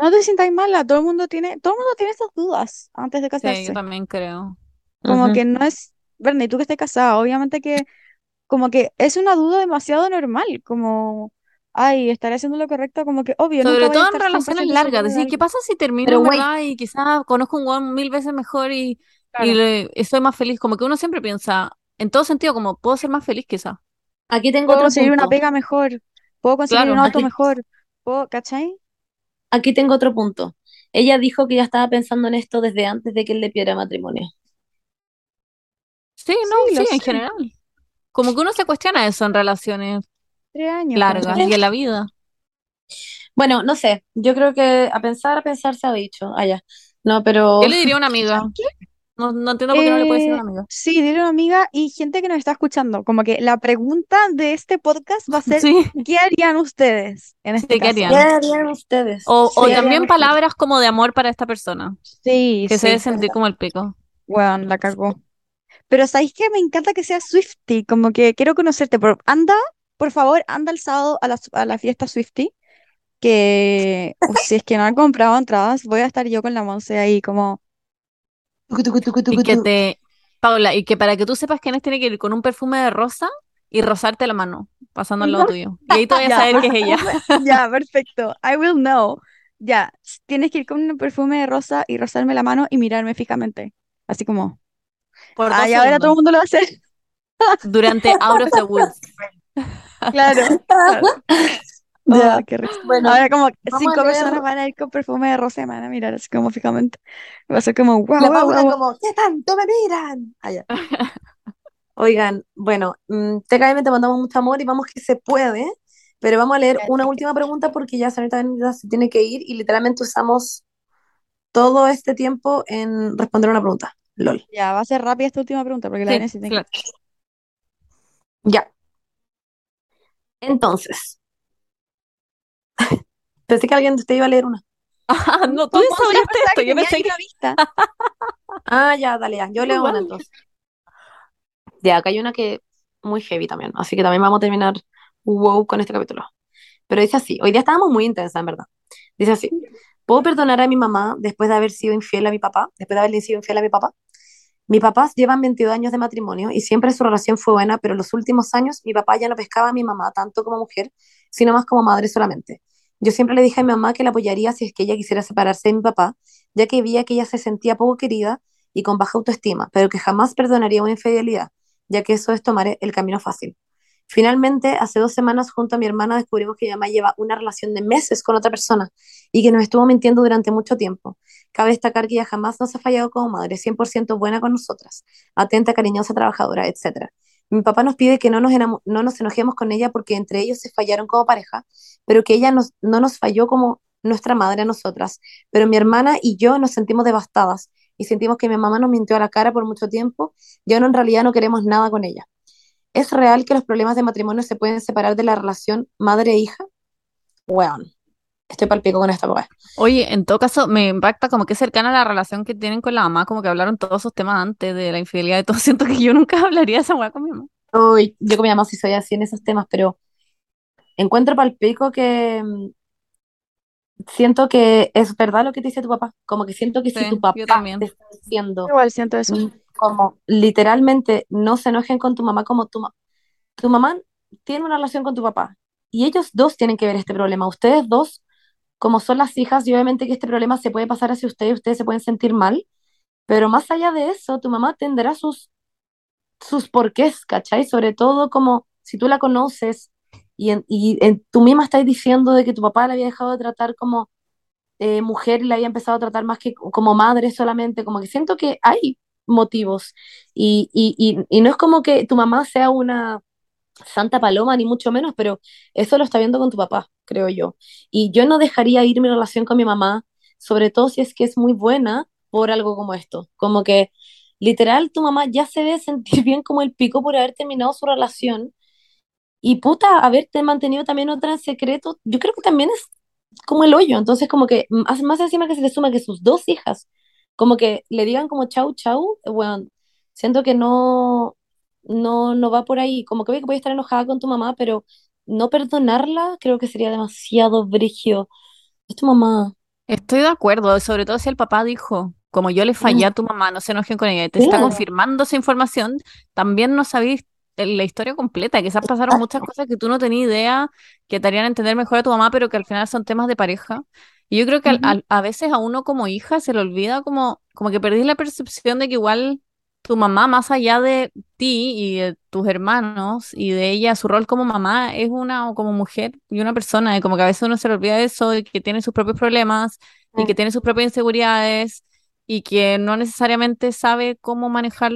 C: No te sientas mala, todo el mundo tiene, todo el mundo tiene estas dudas antes de
A: Sí, yo
C: casarse.
A: también creo.
C: Como que no es, Bernie, tú que estás casada, obviamente que como que es una duda demasiado normal, como, ay, estaré haciendo lo correcto, como que obvio, nunca
A: Sobre todo en relaciones
C: 100%
A: largas, decir, ¿qué pasa si termino verdad y quizás conozco un weón mil veces mejor y, y le- estoy más feliz? Como que uno siempre piensa, en todo sentido, como, puedo ser más feliz quizás.
B: aquí tengo
C: Puedo
B: otro
C: conseguir una pega mejor, puedo conseguir un auto
B: Aquí,
C: mejor, puedo, ¿cachai?
B: Aquí tengo otro punto. Ella dijo que ya estaba pensando en esto desde antes de que él le pidiera matrimonio.
A: Sí, no,
C: Sí,
A: en
C: sé.
A: general. Como que uno se cuestiona eso en relaciones
C: Tres años,
A: largas y en la vida.
B: Bueno, no sé. Yo creo que a pensar, a pensar se ha dicho. Ah, ya. No,
A: Yo
B: pero
A: le diría a una amiga.
C: ¿Sabes qué?
A: No, no entiendo por qué no le puede decir a
C: Eh,
A: una amiga.
C: sí, dile a una amiga y gente que nos está escuchando, como que la pregunta de este podcast va a ser,
A: Sí,
C: ¿qué harían ustedes en este
A: sí, ¿qué
C: caso?
B: ¿qué
A: harían?
B: harían ustedes?
A: O, o
B: ¿Qué
C: Sí,
B: harían
A: también
B: ustedes?
A: palabras como de amor para esta persona,
C: sí,
A: que se debe sentir como el pico.
C: bueno, la cagó. Pero ¿sabéis que me encanta que sea Swifty? Como que quiero conocerte. Por, anda, por favor, anda el sábado a la, a la fiesta Swifty. Que o si es que no han comprado entradas, voy a estar yo con la Monse ahí como... tucu, tucu, tucu,
A: Y que te, Paula, y que para que tú sepas quiénes tiene que ir con un perfume de rosa y rozarte la mano, pasando al lado <laughs> tuyo. Y ahí tú vas a saber que es ella.
C: Ya, perfecto. I will know. Ya, tienes que ir con un perfume de rosa y rozarme la mano y mirarme fijamente. Así como...
A: Por
C: Ay, ahora todo el
A: segundos.
C: mundo lo va a hacer.
A: Durante <laughs> Out of the Woods.
C: Claro, claro. <laughs> Oh,
B: Ya.
C: qué risa.
B: Bueno,
C: Ahora como cinco personas van a ir con perfume de rosa van a mirar así como fijamente. Va a ser como, wow,
B: La
C: wow, wow.
B: como, ¿qué tanto me miran? Ah, ya. <laughs> Oigan, bueno, mm, TKM te mandamos mucho amor y vamos que se puede, pero vamos a leer una última pregunta porque ya Benita se tiene que ir y literalmente usamos todo este tiempo en responder una pregunta. LOL.
C: Ya, va a ser rápida esta última pregunta porque la
A: Sí, claro.
B: Ya. Entonces, pensé que alguien de ustedes iba a leer una. <laughs>
A: Ah, no, tú sabraste
C: pensaba
A: esto. Yo pensé que.
C: una vista.
B: Ah, ya, dale, ya. Yo leo una
A: Igual.
B: entonces. Ya, acá hay una que muy heavy también, así que también vamos a terminar wow con este capítulo. Pero dice así, hoy día estábamos muy intensa, en verdad. Dice así, ¿puedo perdonar a mi mamá después de haber sido infiel a mi papá? Después de haberle sido infiel a mi papá. Mis papás llevan 22 años de matrimonio y siempre su relación fue buena, pero en los últimos años mi papá ya no pescaba a mi mamá tanto como mujer, sino más como madre solamente. Yo siempre le dije a mi mamá que la apoyaría si es que ella quisiera separarse de mi papá, ya que veía que ella se sentía poco querida y con baja autoestima, pero que jamás perdonaría una infidelidad, ya que eso es tomar el camino fácil. Finalmente, hace dos semanas, junto a mi hermana, descubrimos que mi mamá lleva una relación de meses con otra persona y que nos estuvo mintiendo durante mucho tiempo. Cabe destacar que ella jamás nos ha fallado como madre, 100% buena con nosotras, atenta, cariñosa, trabajadora, etc. Mi papá nos pide que no nos, enojemos con ella porque entre ellos se fallaron como pareja, pero que ella no nos falló como nuestra madre a nosotras. Pero mi hermana y yo nos sentimos devastadas y sentimos que mi mamá nos mintió a la cara por mucho tiempo y ahora en realidad no queremos nada con ella. ¿Es real que los problemas de matrimonio se pueden separar de la relación madre-hija? Weón, estoy palpico con esta weá.
A: Oye, en todo caso, me impacta como que es cercana a la relación que tienen con la mamá, como que hablaron todos esos temas antes de la infidelidad y todo. <laughs> Siento que yo nunca <laughs> hablaría de esa weá con mi mamá.
B: Uy, yo con mi mamá sí soy así en esos temas, pero encuentro palpico que, mm, siento que es verdad lo que te dice tu papá, como que siento que si tu
A: yo
B: papá te está diciendo
C: Igual siento eso.
B: mm, como literalmente no se enojen con tu mamá como tu, ma- tu mamá tiene una relación con tu papá y ellos dos tienen que ver este problema. Ustedes dos, como son las hijas, y obviamente que este problema se puede pasar hacia ustedes, ustedes se pueden sentir mal, pero más allá de eso, tu mamá tendrá sus, sus porqués, ¿cachai? Sobre todo como si tú la conoces y, en, y en, tú misma estás diciendo de que tu papá la había dejado de tratar como eh, mujer y la había empezado a tratar más que como madre solamente, como que siento que hay motivos y, y, y, y no es como que tu mamá sea una Santa Paloma, ni mucho menos, pero eso lo está viendo con tu papá, creo yo. Y yo no dejaría ir mi relación con mi mamá, sobre todo si es que es muy buena por algo como esto. Como que literal tu mamá ya se debe sentir <laughs> bien como el pico por haber terminado su relación y puta, haberte mantenido también otra en secreto, yo creo que también es como el hoyo. Entonces, como que más, encima que se le suma que sus dos hijas, como que le digan como chau, chau, bueno, siento que no, no, no va por ahí. Como que que puede estar enojada con tu mamá, pero no perdonarla creo que sería demasiado brígido. Es tu mamá.
A: Estoy de acuerdo, sobre todo si el papá dijo, como yo le fallé a tu mamá, no se enojen con ella, te está confirmando esa información, también no sabéis la historia completa, quizás pasaron muchas cosas que tú no tenías idea, que te harían entender mejor a tu mamá, pero que al final son temas de pareja. Y yo creo que a veces a uno como hija se le olvida como, como que perdís la percepción de que igual tu mamá, más allá de ti y de tus hermanos y de ella, su rol como mamá es una como mujer y una persona, y como que a veces uno se le olvida de eso y que tiene sus propios problemas y que
B: Mm,
A: tiene sus propias inseguridades y que no necesariamente sabe cómo manejar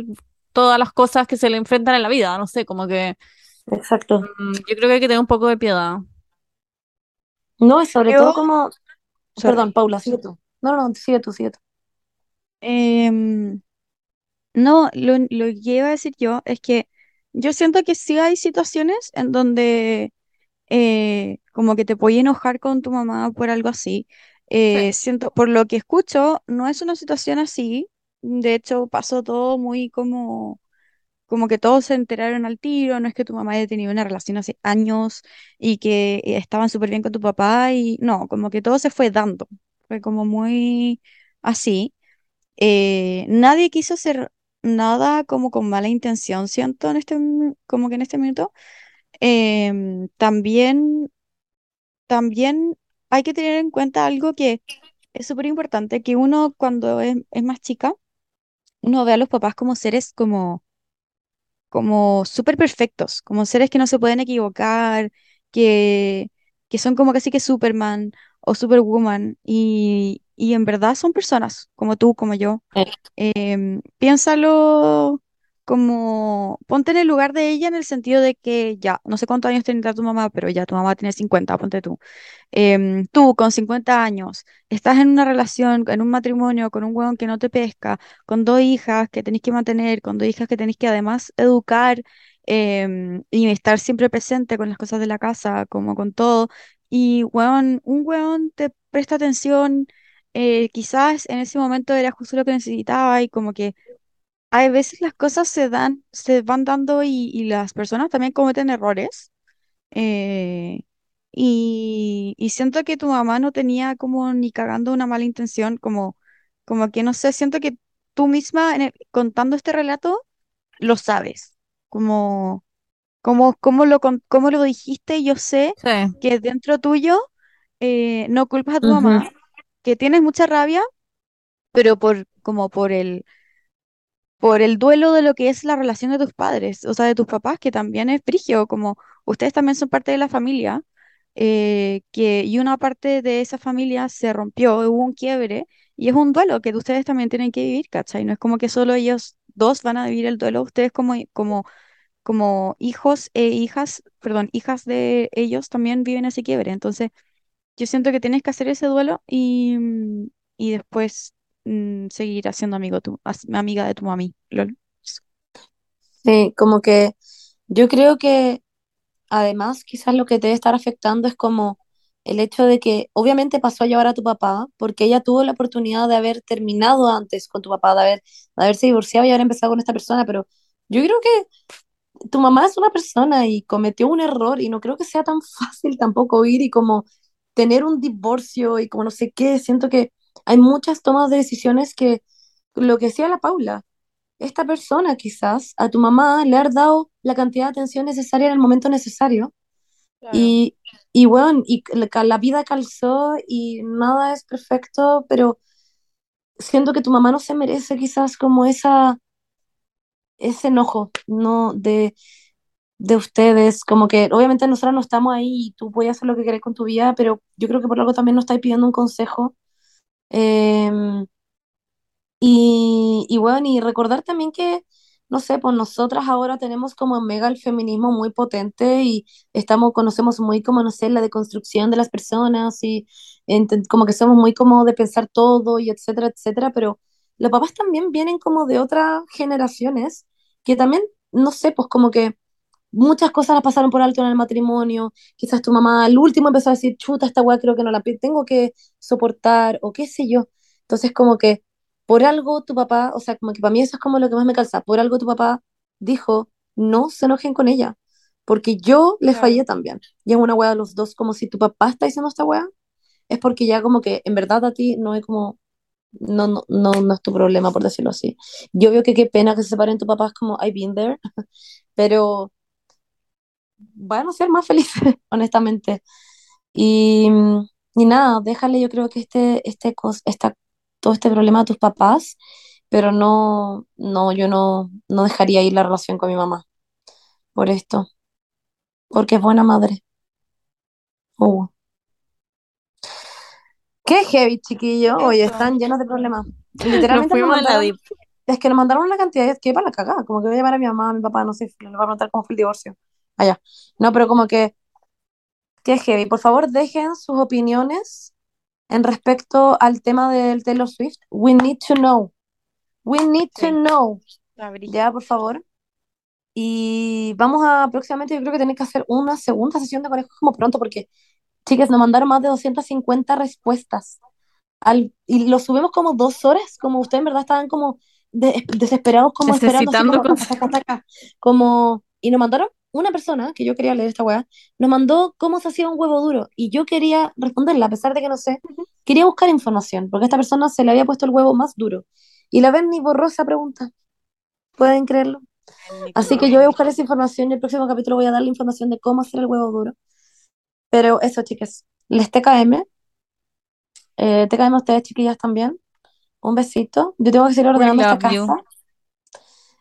A: todas las cosas que se le enfrentan en la vida, no sé, como que
B: Exacto.
A: mm, yo creo que hay que tener un poco de piedad.
B: No, y sobre
C: Yo,
B: todo como, perdón,
C: sorry.
B: Paula, sigue tú. No, no, sigue tú, sigue tú.
C: Em, no, lo, lo que iba a decir yo es que yo siento que sí hay situaciones en donde eh, como que te puedes enojar con tu mamá por algo así. Eh,
A: Sí.
C: siento, por lo que escucho, no es una situación así. De hecho, pasó todo muy como, como que todos se enteraron al tiro. No es que tu mamá haya tenido una relación hace años y que estaban súper bien con tu papá y no, como que todo se fue dando. Fue como muy así. Eh, nadie quiso hacer nada como con mala intención, siento, en este, como que en este minuto. Em, también también hay que tener en cuenta algo que es súper importante, que uno cuando es, es más chica, uno ve a los papás como seres como, como súper perfectos, como seres que no se pueden equivocar, que, que son como casi que Superman o Superwoman, y, y en verdad son personas como tú, como yo.
B: Eh,
C: piénsalo como, ponte en el lugar de ella en el sentido de que ya, no sé cuántos años tendrá tu mamá, pero ya tu mamá tiene 50 ponte tú em, tú con 50 años estás en una relación, en un matrimonio con un hueón que no te pesca, con dos hijas que tenés que mantener, con dos hijas que tenés que además educar em, y estar siempre presente con las cosas de la casa, como con todo. Y hueón, un hueón te presta atención, eh, quizás en ese momento era justo lo que necesitaba y como que hay veces las cosas se dan, se van dando y, y las personas también cometen errores eh, y, y siento que tu mamá no tenía como ni cagando una mala intención, como, como que no sé, siento que tú misma en el- contando este relato lo sabes, como, como, como lo, como lo dijiste, yo sé
A: Sí,
C: que dentro tuyo eh, no culpas a tu mamá, que tienes mucha rabia, pero por, como por el por el duelo de lo que es la relación de tus padres, o sea, de tus papás, que también es frigio, como ustedes también son parte de la familia, eh, que, y una parte de esa familia se rompió, hubo un quiebre, y es un duelo que ustedes también tienen que vivir, ¿cachai? No es como que solo ellos dos van a vivir el duelo, ustedes como, como, como hijos e hijas, perdón, hijas de ellos también viven ese quiebre, entonces yo siento que tienes que hacer ese duelo y, y después mm, seguir haciendo amigo tu, amiga de tu mami.
B: Sí, como que yo creo que Además, quizás lo que te debe estar afectando es como el hecho de que obviamente pasó a llevar a tu papá, porque ella tuvo la oportunidad de haber terminado antes con tu papá, de, haber, de haberse divorciado y haber empezado con esta persona, pero yo creo que tu mamá es una persona y cometió un error y no creo que sea tan <laughs> fácil tampoco ir y como tener un divorcio y como no sé qué, siento que hay muchas tomas de decisiones que, lo que decía la Paula, esta persona quizás a tu mamá le ha dado la cantidad de atención necesaria en el momento necesario
C: Claro.
B: y, y bueno, y la, la vida calzó y nada es perfecto, pero siento que tu mamá no se merece quizás como esa, ese enojo, ¿no? De, de ustedes, como que obviamente nosotros no estamos ahí y tú puedes hacer lo que querés con tu vida, pero yo creo que por algo también nos estáis pidiendo un consejo. Em, y, y bueno, y recordar también que, no sé, pues nosotras ahora tenemos como mega el feminismo muy potente y estamos, conocemos muy como, no sé, la deconstrucción de las personas y como que somos muy como de pensar todo y etcétera, etcétera, pero los papás también vienen como de otras generaciones que también, no sé, pues como que muchas cosas las pasaron por alto en el matrimonio, quizás tu mamá al último empezó a decir, chuta, esta weá creo que no la tengo que soportar, o qué sé yo. Entonces como que por algo tu papá, o sea, como que para mí eso es como lo que más me calza, por algo tu papá dijo, no se enojen con ella, porque yo le
C: Claro.
B: fallé también. Y es una weá de los dos, como si tu papá está diciendo esta weá, es porque ya como que en verdad a ti no es como... No, no, no, no es tu problema, por decirlo así. Yo veo que qué pena que se separen tu papá, es como, I've been there, <laughs> pero van a ser más felices, <laughs> honestamente. Y, y nada, déjale, yo creo que este, este, esta, todo este problema a tus papás, pero no, no, yo no, no dejaría ir la relación con mi mamá por esto, porque es buena madre. Uh. Qué heavy, chiquillo. Oye, están llenos de problemas. <laughs>
A: Nos
B: Literalmente nos
A: la
B: mandaron, es que nos mandaron una cantidad que para la cagada, como que voy a llamar a mi mamá, a mi papá, no sé, le voy a preguntar cómo fue el divorcio. Allá. No, pero como que, qué heavy. Por favor, dejen sus opiniones en respecto al tema del Taylor Swift. We need to know. We need to know. Ya, por favor. Y vamos a próximamente, yo creo que tenéis que hacer una segunda sesión de conejos como pronto, porque, chicas, nos mandaron más de 250 respuestas. Al, y lo subimos como dos horas, como ustedes en verdad estaban como de- desesperados, como esperando, así como, y nos mandaron una persona, que yo quería leer esta weá, nos mandó cómo se hacía un huevo duro, y yo quería responderla, a pesar de que no sé, quería buscar información, porque a esta persona se le había puesto el huevo más duro, y la Berni borró esa pregunta, ¿pueden creerlo? Así que yo voy a buscar esa información y el próximo capítulo voy a dar la información de cómo hacer el huevo duro. Pero eso, chicas, les TKM, eh, TKM a ustedes, chiquillas, también. Un besito. Yo tengo que seguir ordenando esta
A: you.
B: casa.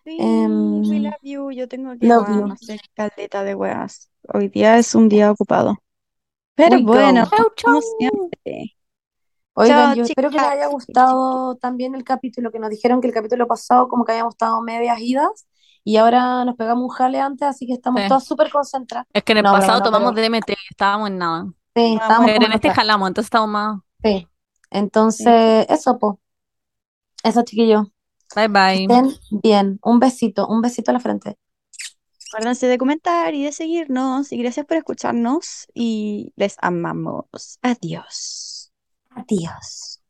C: Sí,
B: Em,
C: we love you. Yo tengo que
B: love you.
C: hacer caleta de weas. Hoy día es un día ocupado. Pero
B: We
C: bueno,
A: Chau,
C: como
A: chau.
C: siempre.
B: Oigan,
C: Chao,
B: yo espero que les
C: chicas.
B: haya gustado también el capítulo, que nos dijeron que el capítulo pasado como que habíamos estado medias idas y ahora nos pegamos un jale antes, así que estamos
A: Sí.
B: todas súper concentradas.
A: Es que en el
B: No,
A: pasado
B: no,
A: tomamos
B: pero
A: DMT y estábamos en nada.
B: sí, estábamos.
A: Pero en este jalamos, entonces estamos más.
B: Sí.
C: Sí.
B: Entonces, eso, po. Eso, chiquillos.
A: Bye bye.
B: Estén bien. Un besito, un besito a la frente.
C: Acuérdense de comentar y de seguirnos. Y gracias por escucharnos. Y les amamos. Adiós.
B: Adiós.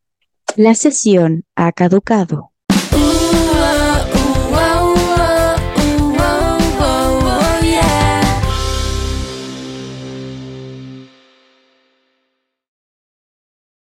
C: La sesión ha caducado.